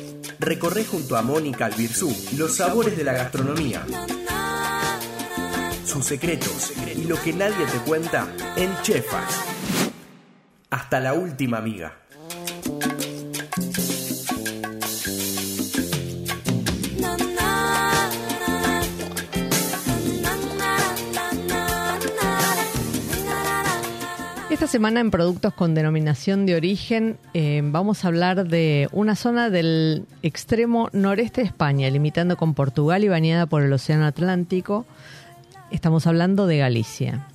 S4: Recorre junto a Mónica Albirzú los sabores de la gastronomía, sus secretos y lo que nadie te cuenta en Chefas. Hasta la última amiga.
S1: Esta semana en Productos con Denominación de Origen eh, vamos a hablar de una zona del extremo noreste de España, limitando con Portugal y bañada por el Océano Atlántico. Estamos hablando de Galicia.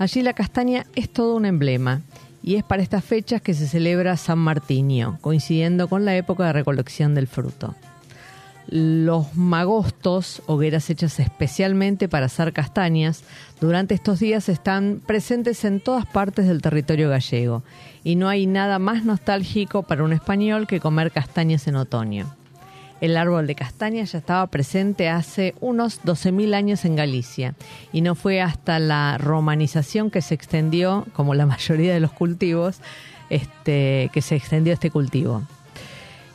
S1: Allí la castaña es todo un emblema y es para estas fechas que se celebra San Martinio, coincidiendo con la época de recolección del fruto. Los magostos, hogueras hechas especialmente para asar castañas, durante estos días están presentes en todas partes del territorio gallego y no hay nada más nostálgico para un español que comer castañas en otoño. El árbol de castañas ya estaba presente hace unos 12.000 años en Galicia y no fue hasta la romanización que se extendió, como la mayoría de los cultivos, este, que se extendió este cultivo.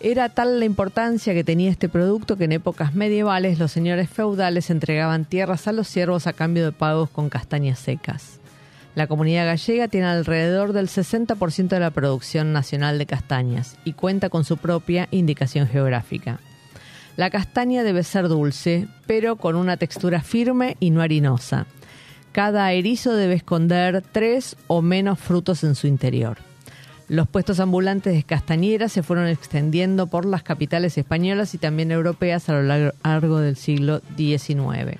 S1: Era tal la importancia que tenía este producto que en épocas medievales los señores feudales entregaban tierras a los siervos a cambio de pagos con castañas secas. La comunidad gallega tiene alrededor del 60% de la producción nacional de castañas y cuenta con su propia indicación geográfica. La castaña debe ser dulce, pero con una textura firme y no harinosa. Cada erizo debe esconder tres o menos frutos en su interior. Los puestos ambulantes de castañeras se fueron extendiendo por las capitales españolas y también europeas a lo largo del siglo XIX.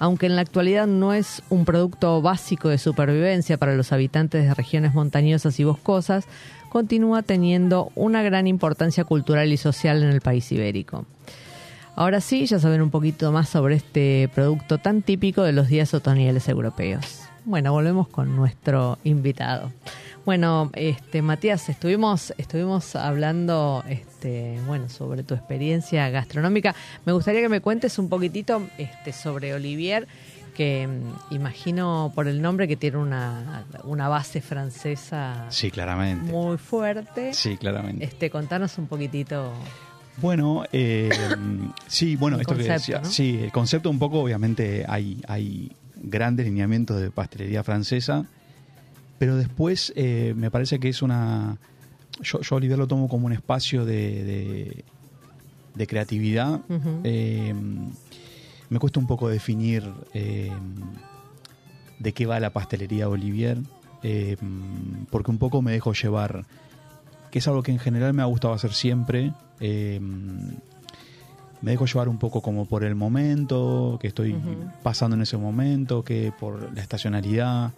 S1: Aunque en la actualidad no es un producto básico de supervivencia para los habitantes de regiones montañosas y boscosas, continúa teniendo una gran importancia cultural y social en el país ibérico. Ahora sí, ya saben un poquito más sobre este producto tan típico de los días otoñales europeos. Bueno, volvemos con nuestro invitado. Bueno, este Matías, estuvimos estuvimos hablando este, bueno, sobre tu experiencia gastronómica. Me gustaría que me cuentes un poquitito este sobre Olivier que mm, imagino por el nombre que tiene una, una base francesa
S2: Sí, claramente.
S1: muy fuerte.
S2: Sí, claramente.
S1: Este, contanos un poquitito.
S2: Bueno, eh, sí, bueno,
S1: El
S2: esto que
S1: concepto,
S2: decía,
S1: ¿no?
S2: sí, el concepto un poco, obviamente hay, hay grandes lineamientos de pastelería francesa, pero después eh, me parece que es una, yo, Olivier lo tomo como un espacio de, de, de creatividad. Eh, me cuesta un poco definir eh, de qué va la pastelería Olivier, porque un poco me dejo llevar, que es algo que en general me ha gustado hacer siempre. Me dejo llevar un poco como por el momento, que estoy pasando en ese momento, que por la estacionalidad,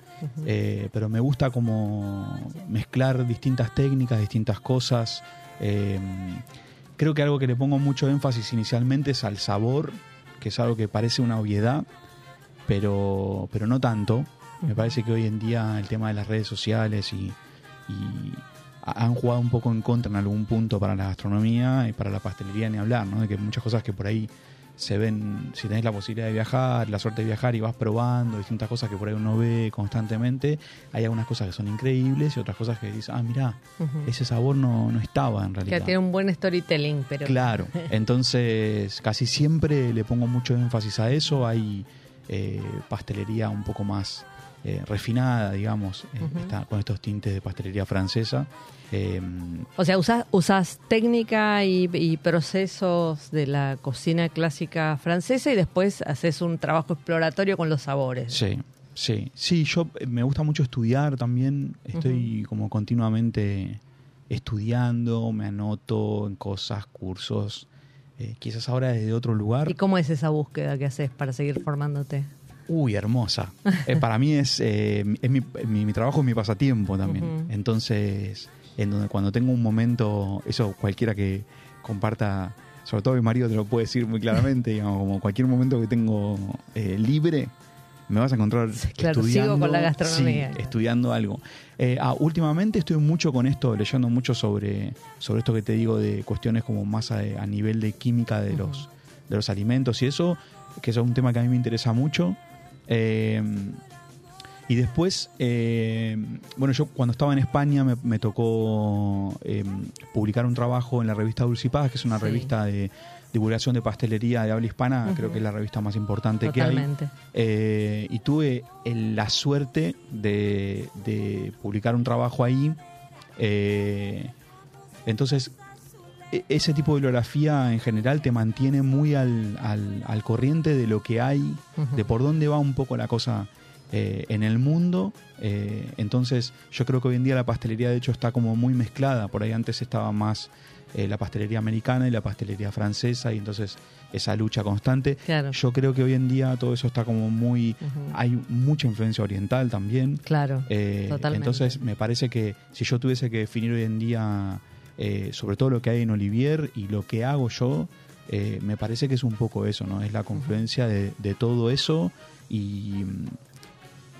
S2: eh, pero me gusta como mezclar distintas técnicas, distintas cosas. eh, creo que algo que le pongo mucho énfasis inicialmente es al sabor, que es algo que parece una obviedad, pero, pero no tanto. Me parece que hoy en día el tema de las redes sociales y, han jugado un poco en contra en algún punto para la gastronomía y para la pastelería ni hablar, ¿no? De que muchas cosas que por ahí se ven, si tenés la posibilidad de viajar, la suerte de viajar y vas probando distintas cosas que por ahí uno ve constantemente, hay algunas cosas que son increíbles y otras cosas que dices, ah, mirá, ese sabor no, no estaba en
S1: Que
S2: realidad.
S1: tiene un buen storytelling, pero.
S2: Claro, entonces casi siempre le pongo mucho énfasis a eso. Hay eh, pastelería un poco más eh, refinada, digamos, eh,
S1: Ujú.
S2: está con estos tintes de pastelería francesa. Eh,
S1: O sea, usas, usas técnica y, y procesos de la cocina clásica francesa y después haces un trabajo exploratorio con los sabores.
S2: sí, sí, sí, yo me gusta mucho estudiar también. Estoy como continuamente estudiando, me anoto en cosas, cursos. eh, quizás ahora desde otro lugar.
S1: ¿Y cómo es esa búsqueda que haces para seguir formándote?
S2: Uy, hermosa. Eh, para mí es, eh, es mi, mi- mi trabajo es mi pasatiempo también. Entonces, en donde cuando tengo un momento, eso cualquiera que comparta, sobre todo mi marido te lo puede decir muy claramente, digamos, como cualquier momento que tengo eh, libre, me vas a encontrar
S1: claro, sigo
S2: estudiando.
S1: con la gastronomía.
S2: sí, estudiando algo. Eh, ah, últimamente estoy mucho con esto, leyendo mucho sobre, sobre esto que te digo de cuestiones como más a, a nivel de química de los, de los alimentos y eso, que eso es un tema que a mí me interesa mucho. Eh, y después, eh, bueno, yo cuando estaba en España me, me tocó eh, publicar un trabajo en la revista Dulcipadas, que es una
S1: Sí.
S2: revista de divulgación de pastelería de habla hispana, creo que es la revista más importante que hay. Eh, y tuve el- la suerte de, de publicar un trabajo ahí. Entonces, ese tipo de bibliografía en general te mantiene muy al, al- al corriente de lo que hay, de por dónde va un poco la cosa eh, en el mundo. Eh, entonces, yo creo que hoy en día la pastelería, de hecho, está como muy mezclada. Por ahí antes estaba más eh, la pastelería americana y la pastelería francesa, y entonces esa lucha constante.
S1: Claro.
S2: Yo creo que hoy en día todo eso está como muy... Hay mucha influencia oriental también.
S1: Claro.
S2: Eh,
S1: Totalmente.
S2: Entonces me parece que si yo tuviese que definir hoy en día eh, sobre todo lo que hay en Olivier y lo que hago yo, eh, me parece que es un poco eso, ¿no? Es la confluencia de, de todo eso y,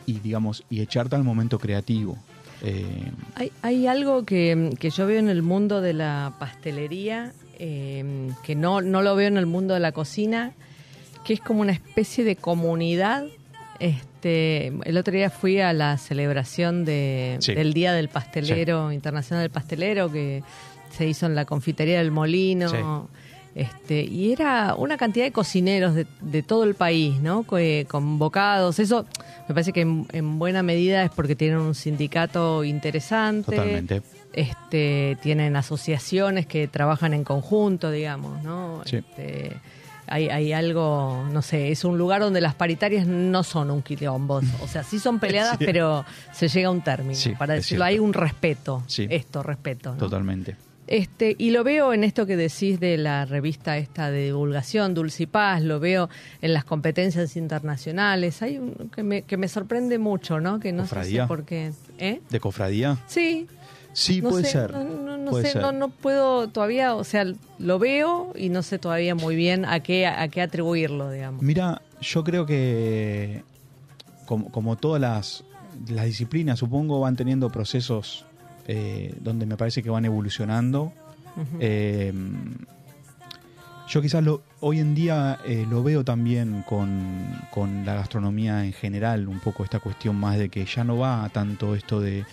S2: y digamos, y echarte al momento creativo. Eh,
S1: Hay, hay algo que, que yo veo en el mundo de la pastelería, eh, que no, no lo veo en el mundo de la cocina, que es como una especie de comunidad. Este, el otro día fui a la celebración de,
S2: Sí.
S1: del Día del Pastelero, Internacional del Pastelero, que se hizo en la confitería del Molino.
S2: Sí.
S1: Este, y era una cantidad de cocineros de, de todo el país, ¿no? Co- Convocados. Eso me parece que en, en buena medida es porque tienen un sindicato interesante.
S2: Totalmente.
S1: Este, tienen asociaciones que trabajan en conjunto, digamos, ¿no?
S2: Sí.
S1: Este, hay, hay algo, no sé, es un lugar donde las paritarias no son un quilombo. O sea, sí son peleadas,
S2: Sí.
S1: pero se llega a un término.
S2: Sí,
S1: para decirlo, hay un respeto.
S2: Sí.
S1: Esto, respeto. ¿no?
S2: Totalmente.
S1: Este, y lo veo en esto que decís de la revista esta de divulgación, Dulce y Paz, lo veo en las competencias internacionales. Hay un que me, que me sorprende mucho, ¿no? Que no sé
S2: Cofradía.
S1: si por qué. ¿Eh?
S2: ¿De cofradía?
S1: Sí.
S2: Sí,
S1: no
S2: puede
S1: sé,
S2: ser.
S1: No, no- no
S2: puede
S1: sé,
S2: ser.
S1: no, no puedo todavía, o sea, lo veo y no sé todavía muy bien a qué, a qué atribuirlo, digamos.
S2: Mira, yo creo que como, como todas las, las disciplinas, supongo, van teniendo procesos eh, donde me parece que van evolucionando. Eh, Yo quizás lo, hoy en día eh, lo veo también con, con la gastronomía en general, un poco esta cuestión más de que ya no va tanto esto de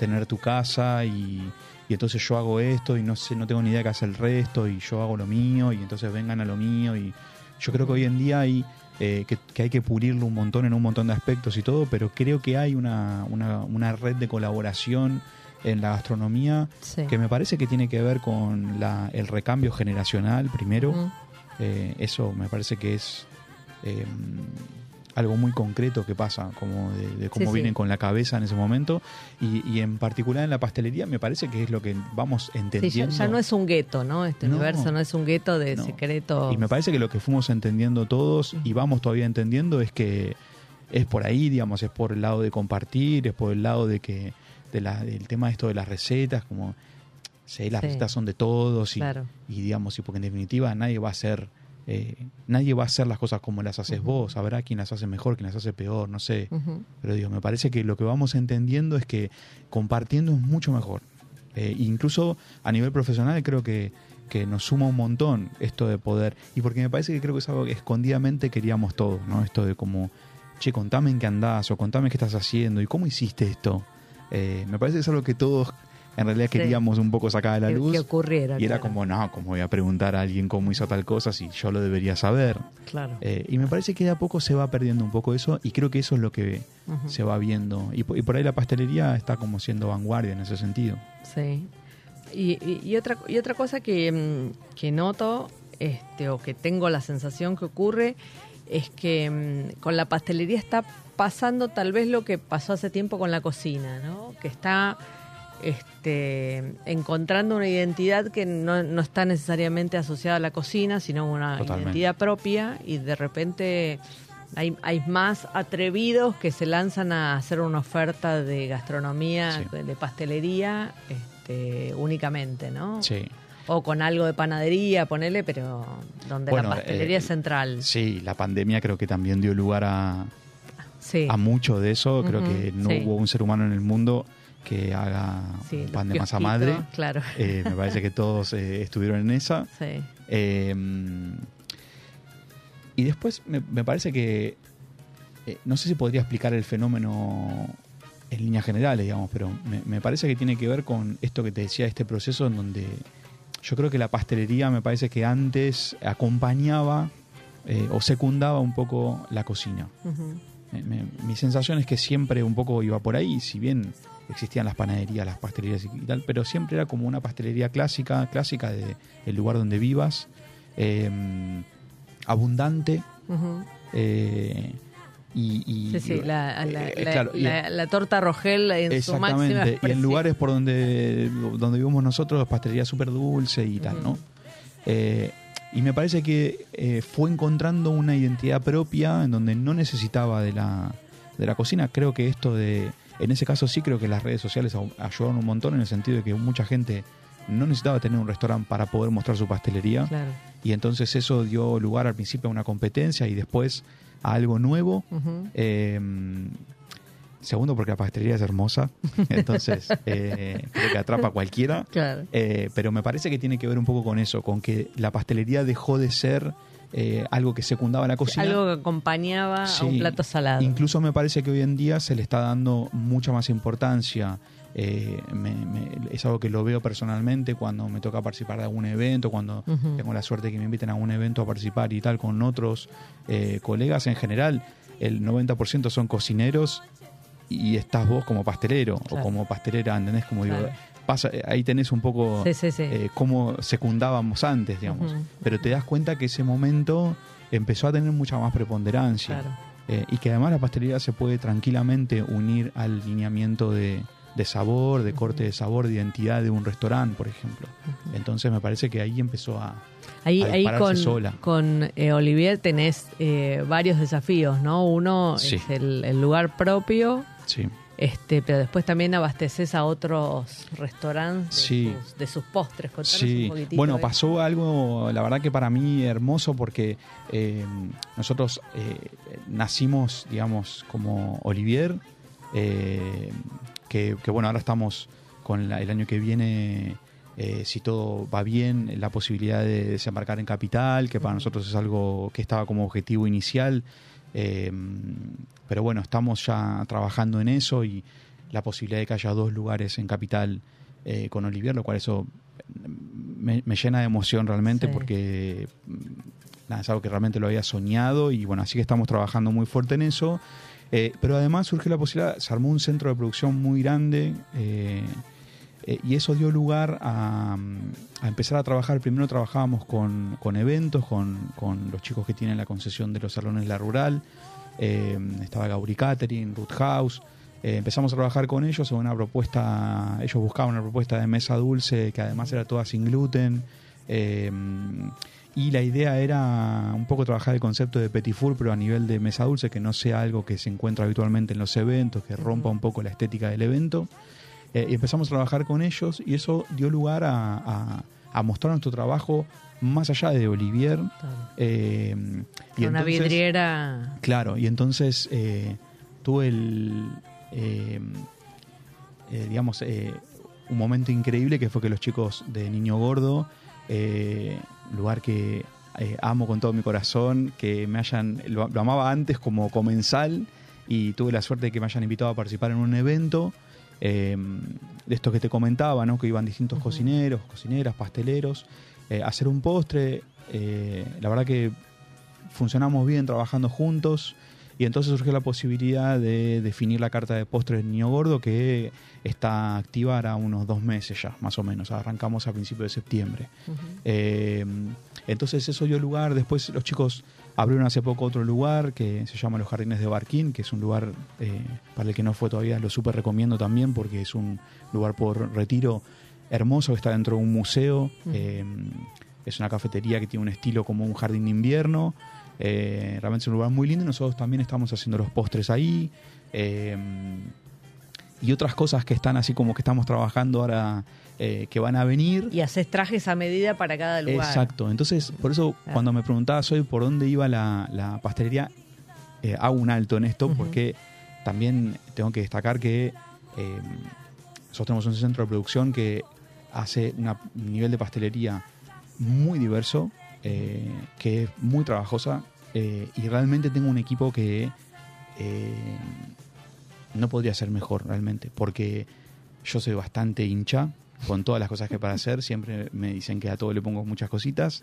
S2: tener tu casa y, y entonces yo hago esto y no sé, no tengo ni idea qué hace el resto y yo hago lo mío y entonces vengan a lo mío y yo creo que hoy en día hay eh, que, que hay que pulirlo un montón en un montón de aspectos y todo, pero creo que hay una, una, una red de colaboración en la gastronomía
S1: Sí.
S2: que me parece que tiene que ver con la, el recambio generacional primero. Eh, eso me parece que es eh, algo muy concreto que pasa, como de, de cómo
S1: Sí, sí.
S2: vienen con la cabeza en ese momento. Y, y en particular en la pastelería me parece que es lo que vamos
S1: Sí, ya,
S2: entendiendo.
S1: ya no es un gueto, ¿no? Este
S2: No,
S1: universo no es un gueto de
S2: no.
S1: secretos.
S2: Y me parece que lo que fuimos entendiendo todos y vamos todavía entendiendo es que es por ahí, digamos, es por el lado de compartir, es por el lado de que de la, del tema de esto de las recetas, como sí, las recetas son de todos y,
S1: Claro.
S2: y digamos, y porque en definitiva nadie va a hacer eh, nadie va a hacer las cosas como las haces vos, habrá quien las hace mejor, quien las hace peor, no sé. Pero digo, me parece que lo que vamos entendiendo es que compartiendo es mucho mejor. Eh, incluso a nivel profesional creo que, que nos suma un montón esto de poder. Y porque me parece que creo que es algo que escondidamente queríamos todos, ¿no? Esto de como, che, contame en qué andás o contame qué estás haciendo y cómo hiciste esto. Eh, me parece que es algo que todos en realidad
S1: Sí.
S2: queríamos un poco sacar a la
S1: Que-
S2: luz.
S1: que ocurriera,
S2: Y era
S1: claro.
S2: como, no, ¿cómo voy a preguntar a alguien cómo hizo tal cosa si yo lo debería saber?
S1: Claro.
S2: Eh, y me parece que de a poco se va perdiendo un poco eso y creo que eso es lo que se va viendo. Y, po- y por ahí la pastelería está como siendo vanguardia en ese sentido.
S1: Sí. Y, y- y otra, y otra cosa que, mm, que noto, este, o que tengo la sensación que ocurre, es que mm, con la pastelería está pasando tal vez lo que pasó hace tiempo con la cocina, ¿no? Que está este, encontrando una identidad que no, no está necesariamente asociada a la cocina, sino una
S2: Totalmente.
S1: identidad propia y de repente hay, hay más atrevidos que se lanzan a hacer una oferta de gastronomía,
S2: Sí.
S1: de pastelería este, únicamente, ¿no?
S2: Sí.
S1: O con algo de panadería, ponele, pero donde
S2: Bueno,
S1: la pastelería
S2: eh,
S1: es central.
S2: Sí, la pandemia creo que también dio lugar a,
S1: Sí,
S2: a mucho de eso. Creo que no
S1: sí.
S2: hubo un ser humano en el mundo que haga
S1: sí,
S2: un pan de masa madre.
S1: Claro.
S2: Eh, me parece que todos eh, estuvieron en esa.
S1: Sí.
S2: Eh, y después me, me parece que, eh, no sé si podría explicar el fenómeno en líneas generales, digamos, pero me, me parece que tiene que ver con esto que te decía, este proceso en donde yo creo que la pastelería me parece que antes acompañaba o secundaba un poco la cocina.
S1: Ujú.
S2: Me- me- mi sensación es que siempre un poco iba por ahí, si bien existían las panaderías, las pastelerías y tal, pero siempre era como una pastelería clásica, clásica de el lugar donde vivas, eh, abundante eh, y, y-
S1: Sí, sí, la, la-
S2: eh,
S1: la-
S2: claro, y-
S1: la- la torta Rogel en su máxima
S2: Exactamente, y en lugares por donde, donde vivimos nosotros, pastelería súper dulce y tal, ¿no? Eh, y me parece que eh, fue encontrando una identidad propia en donde no necesitaba de la, de la cocina. Creo que esto de, en ese caso sí creo que las redes sociales ayudaron un montón en el sentido de que mucha gente no necesitaba tener un restaurante para poder mostrar su pastelería.
S1: Claro.
S2: Y entonces eso dio lugar al principio a una competencia y después a algo nuevo. Eh, segundo, porque la pastelería es hermosa, entonces eh, creo que atrapa a cualquiera.
S1: Claro.
S2: Eh, pero me parece que tiene que ver un poco con eso, con que la pastelería dejó de ser eh, algo que secundaba la cocina.
S1: Algo que acompañaba a un plato salado.
S2: Incluso me parece que hoy en día se le está dando mucha más importancia. Eh, me- me- es algo que lo veo personalmente cuando me toca participar de algún evento, cuando tengo la suerte de que me inviten a un evento a participar y tal con otros eh, colegas. En general, el 90% son cocineros y estás vos como pastelero
S1: Claro.
S2: o como pastelera, ¿entendés? Como digo,
S1: Claro.
S2: Pasa, ahí tenés un poco
S1: Sí, sí, sí.
S2: eh, cómo secundábamos antes, digamos. Pero te das cuenta que ese momento empezó a tener mucha más preponderancia.
S1: Claro.
S2: Eh, y que además la pastelería se puede tranquilamente unir al lineamiento de, de sabor, de corte de sabor, de identidad de un restaurante, por ejemplo. Entonces me parece que ahí empezó a...
S1: Ahí,
S2: a
S1: ahí con,
S2: sola.
S1: con eh, Olivier tenés eh, varios desafíos, ¿no? Uno es el, el lugar propio,
S2: Sí,
S1: este, pero después también abasteces a otros restaurantes de,
S2: Sí.
S1: sus, de sus postres. Contanos
S2: Sí,
S1: un poquitito
S2: bueno,
S1: de-
S2: pasó algo, la verdad que para mí hermoso porque eh, nosotros eh, nacimos, digamos, como Olivier, eh, que, que, bueno, ahora estamos con la- el año que viene eh, si todo va bien, la posibilidad de desembarcar en capital, que para nosotros es algo que estaba como objetivo inicial. Eh, pero bueno, estamos ya trabajando en eso y la posibilidad de que haya dos lugares en capital eh, con Olivier, lo cual eso me, me llena de emoción realmente
S1: Sí.
S2: porque mm, nada, es algo que realmente lo había soñado y bueno, así que estamos trabajando muy fuerte en eso. Eh, pero además surgió la posibilidad, se armó un centro de producción muy grande eh, y eso dio lugar a, a empezar a trabajar. Primero trabajábamos con, con eventos, con, con los chicos que tienen la concesión de los salones La Rural. Eh, estaba Gauri Catering, Root House. Eh, empezamos a trabajar con ellos en una propuesta, ellos buscaban una propuesta de mesa dulce que además era toda sin gluten. Eh, y la idea era un poco trabajar el concepto de petit four, pero a nivel de mesa dulce, que no sea algo que se encuentra habitualmente en los eventos, que rompa un poco la estética del evento. Eh, y empezamos a trabajar con ellos y eso dio lugar a, a- a mostrar nuestro trabajo más allá de Olivier. Eh, y
S1: Una
S2: entonces-
S1: vidriera.
S2: Claro, y entonces eh, tuve el, eh, eh, digamos, eh, un momento increíble que fue que los chicos de Niño Gordo, eh, lugar que amo con todo mi corazón, que me hayan, lo, lo amaba antes como comensal y tuve la suerte de que me hayan invitado a participar en un evento. Eh, de estos que te comentaba, ¿no? que iban distintos cocineros, cocineras, pasteleros, eh, hacer un postre. eh, la verdad que funcionamos bien trabajando juntos y entonces surgió la posibilidad de definir la carta de postres de Niño Gordo que está activa ahora unos dos meses ya, más o menos. Arrancamos a principios de septiembre. Eh, entonces eso dio lugar, después los chicos abrieron hace poco otro lugar que se llama Los Jardines de Barquín, que es un lugar eh, para el que no fue todavía, lo súper recomiendo también porque es un lugar por retiro hermoso que está dentro de un museo. Eh, es una cafetería que tiene un estilo como un jardín de invierno. Eh, realmente es un lugar muy lindo y nosotros también estamos haciendo los postres ahí. Eh, y otras cosas que están así como que estamos trabajando ahora eh, que van a venir.
S1: Y haces trajes a medida para cada lugar.
S2: Exacto. Entonces, por eso
S1: Claro.
S2: cuando me preguntabas hoy por dónde iba la, la pastelería, eh, hago un alto en esto porque también tengo que destacar que eh, nosotros tenemos un centro de producción que hace una- un nivel de pastelería muy diverso, eh, que es muy trabajosa y realmente tengo un equipo que no podría ser mejor realmente, porque yo soy bastante hincha con todas las cosas que para hacer, siempre me dicen que a todo le pongo muchas cositas.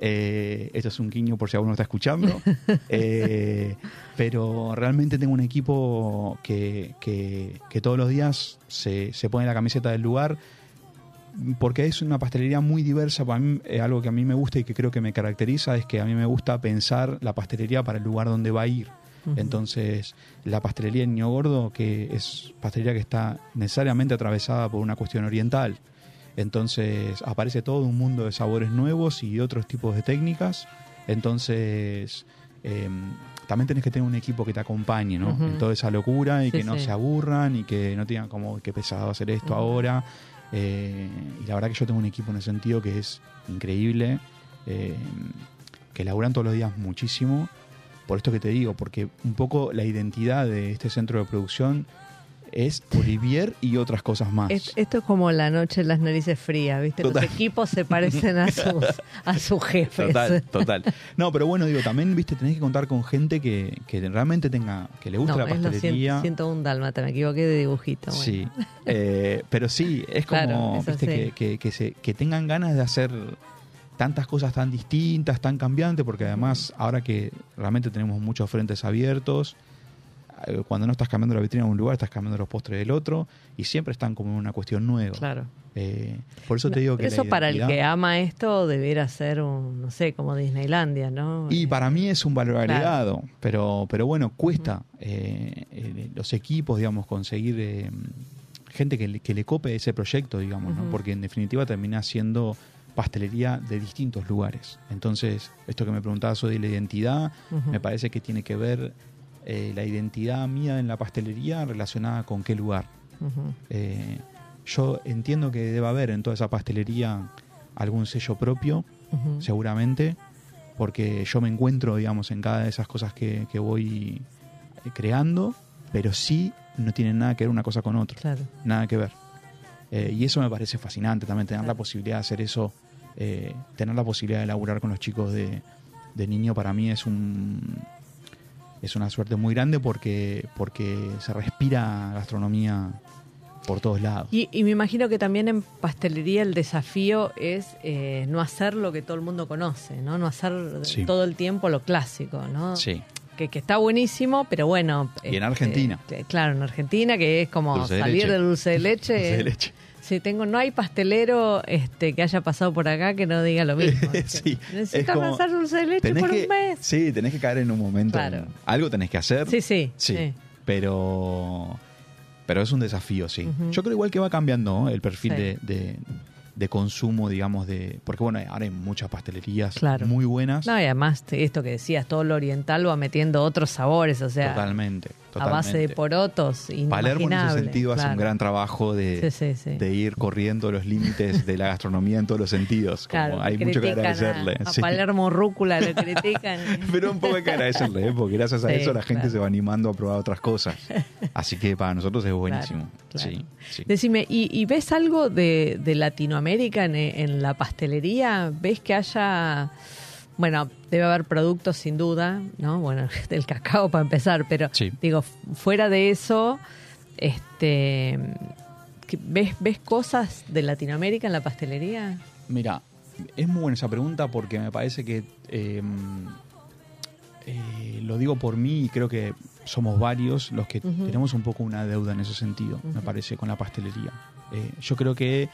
S2: Eh, esto es un guiño por si alguno está escuchando. Eh, pero realmente tengo un equipo que, que- que todos los días se, se pone la camiseta del lugar porque es una pastelería muy diversa. Para mí, eh, algo que a mí me gusta y que creo que me caracteriza es que a mí me gusta pensar la pastelería para el lugar donde va a ir. Entonces, la pastelería en Niño Gordo, que es pastelería que está necesariamente atravesada por una cuestión oriental. Entonces, aparece todo un mundo de sabores nuevos y otros tipos de técnicas. Entonces, eh, también tenés que tener un equipo que te acompañe, ¿no? En toda esa locura y
S1: Sí,
S2: que no
S1: sí.
S2: se aburran y que no tengan como que pesado hacer esto ahora. Eh, y la verdad que yo tengo un equipo en ese sentido que es increíble, eh, que laburan todos los días muchísimo. Por esto que te digo, porque un poco la identidad de este centro de producción es Olivier y otras cosas más.
S1: Es- esto es como la noche en las narices frías, ¿viste?
S2: Total.
S1: Los equipos se parecen a sus, a sus jefes.
S2: Total, total. No, pero bueno, digo, también, viste, tenés que contar con gente que, que realmente tenga, que le guste
S1: No,
S2: la pastelería.
S1: 101 dálmata, me equivoqué de dibujito. bueno.
S2: Sí, eh, pero sí, es como,
S1: Claro,
S2: viste, que, que, que se, que tengan ganas de hacer tantas cosas tan distintas, tan cambiantes, porque además ahora que realmente tenemos muchos frentes abiertos, eh, cuando no estás cambiando la vitrina de un lugar, estás cambiando los postres del otro, y siempre están como en una cuestión nueva.
S1: Claro.
S2: Eh, por eso te digo que...
S1: Eso
S2: la
S1: para el que ama esto debiera ser un, no sé, como Disneylandia, ¿no?
S2: Y
S1: Eh,
S2: para mí es un valor
S1: Claro.
S2: agregado, pero, pero bueno, cuesta eh, los equipos, digamos, conseguir gente que le, que le cope ese proyecto, digamos, ¿no? Porque en definitiva termina siendo pastelería de distintos lugares. Entonces, esto que me preguntabas de la identidad, me parece que tiene que ver eh, la identidad mía en la pastelería relacionada con qué lugar. Eh, yo entiendo que debe haber en toda esa pastelería algún sello propio, seguramente, porque yo me encuentro, digamos, en cada de esas cosas que, que voy eh, creando, pero sí no tienen nada que ver una cosa con otra,
S1: Claro.
S2: nada que ver. Eh, y eso me parece fascinante también, tener la posibilidad de hacer eso, eh, tener la posibilidad de laburar con los chicos de, de niño para mí es un es una suerte muy grande porque, porque se respira gastronomía por todos lados.
S1: Y, y me imagino que también en pastelería el desafío es eh, no hacer lo que todo el mundo conoce, ¿no? No hacer
S2: Sí.
S1: todo el tiempo lo clásico, ¿no?
S2: Sí,
S1: Que, que está buenísimo, pero bueno.
S2: Y en
S1: este,
S2: Argentina.
S1: que- claro, en Argentina, que es como
S2: Dulce
S1: salir del dulce de leche.
S2: Dulce de leche.
S1: Sí, tengo, no hay pastelero este, que haya pasado por acá que no diga lo mismo.
S2: Sí, como-
S1: hacer dulce de leche por
S2: que,
S1: un mes.
S2: Sí, tenés que caer en un momento.
S1: Claro.
S2: Algo tenés que hacer.
S1: Sí, sí,
S2: Sí,
S1: sí.
S2: pero pero es un desafío, sí. Yo creo igual que va cambiando ¿no? el perfil
S1: Sí.
S2: de, de- de consumo, digamos, de porque bueno, ahora hay muchas pastelerías
S1: Claro.
S2: muy buenas.
S1: No, y además esto que decías, todo lo oriental va metiendo otros sabores, o sea,
S2: totalmente,
S1: a base de porotos,
S2: Palermo en ese sentido hace un
S1: claro.
S2: gran trabajo de,
S1: Sí, sí, sí.
S2: de ir corriendo los límites de la gastronomía en todos los sentidos. Como
S1: Claro,
S2: hay mucho que
S1: a-
S2: agradecerle.
S1: A,
S2: sí.
S1: Palermo Rúcula le critican.
S2: Pero un poco hay que agradecerle, ¿eh? porque gracias a eso la gente
S1: claro.
S2: se va animando a probar otras cosas. Así que para nosotros es buenísimo.
S1: claro.
S2: Sí.
S1: Decime, ¿y, y ves algo de, de Latinoamérica en, en la pastelería? ¿Ves que haya, bueno, debe haber productos sin duda, ¿no? Bueno, del cacao para empezar, pero
S2: Sí.
S1: digo, fuera de eso, este, ¿ves, ¿ves cosas de Latinoamérica en la pastelería?
S2: Mira, es muy buena esa pregunta porque me parece que eh, eh, lo digo por mí y creo que somos varios los que tenemos un poco una deuda en ese sentido, me parece, con la pastelería. Eh, yo creo que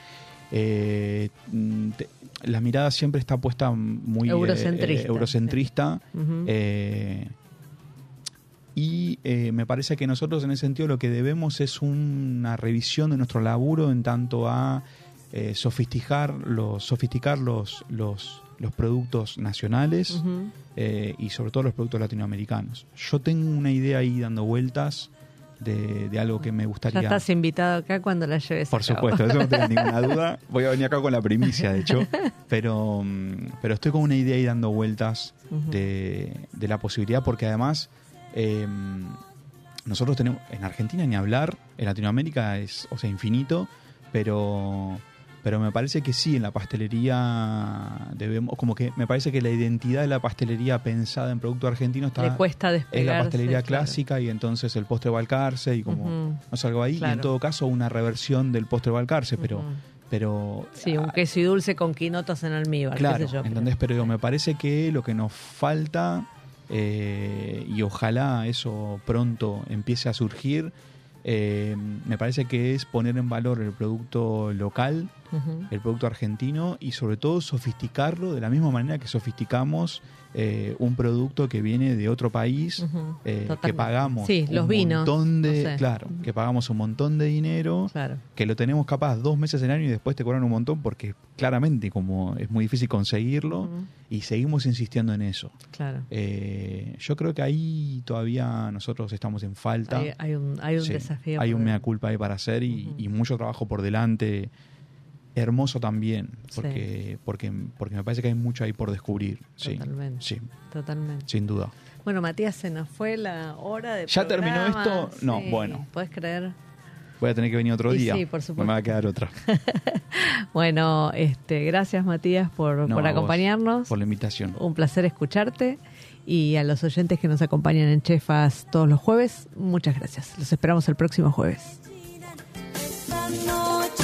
S2: eh, mm, te- la mirada siempre está puesta muy eh,
S1: Eurocentrista,
S2: eh, eurocentrista eh, y eh, me parece que nosotros en ese sentido lo que debemos es una revisión de nuestro laburo en tanto a sofisticar los, sofisticar los, los, los productos nacionales y sobre todo los productos latinoamericanos. Yo tengo una idea ahí dando vueltas de, de algo que me
S1: Ya
S2: gustaría...
S1: estás invitado acá cuando la lleves
S2: Por
S1: a cabo.
S2: supuesto, eso no tengo ninguna duda. Voy a venir acá con la primicia, de hecho. Pero, mm, pero estoy con una idea ahí dando vueltas de, de la posibilidad, porque además eh, nosotros tenemos, en Argentina ni hablar, en Latinoamérica es, o sea, infinito, pero, pero me parece que sí, en la pastelería debemos, como que me parece que la identidad de la pastelería pensada en producto argentino está...
S1: Le cuesta
S2: es la pastelería
S1: claro.
S2: clásica y entonces el postre Balcarce y como no es algo ahí y en todo caso una reversión del postre Balcarce pero pero
S1: Sí, un queso y dulce con quinotas en almíbar,
S2: claro
S1: qué sé yo.
S2: ¿entendés? pero digo, me parece que lo que nos falta eh, y ojalá eso pronto empiece a surgir eh, me parece que es poner en valor el producto local El producto argentino y sobre todo sofisticarlo de la misma manera que sofisticamos eh, un producto que viene de otro país eh, que pagamos
S1: Sí,
S2: un
S1: los vinos,
S2: montón de
S1: no sé.
S2: claro que pagamos un montón de dinero
S1: Claro.
S2: que lo tenemos capaz dos meses en año y después te cobran un montón porque claramente como es muy difícil conseguirlo y seguimos insistiendo en eso
S1: Claro.
S2: Eh, yo creo que ahí todavía nosotros estamos en falta
S1: Hay, hay un, hay un
S2: Sí,
S1: desafío.
S2: hay un mea culpa ahí para hacer y mucho trabajo por delante hermoso también
S1: Sí.
S2: porque porque porque me parece que hay mucho ahí por descubrir sí
S1: Totalmente.
S2: sí
S1: Totalmente.
S2: sin duda
S1: Bueno, Matías, se nos fue la hora de
S2: ¿Ya terminó esto? No,
S1: Sí,
S2: bueno.
S1: ¿Puedes creer?
S2: voy a tener que venir otro
S1: Y
S2: día
S1: sí, por
S2: No
S1: supuesto.
S2: me va a quedar otra
S1: Bueno, este, gracias Matías por,
S2: No,
S1: por
S2: vos,
S1: acompañarnos.
S2: por la invitación
S1: Un placer escucharte. Y a los oyentes que nos acompañan en Chefas todos los jueves, muchas gracias. Los esperamos el próximo jueves.
S6: Esta noche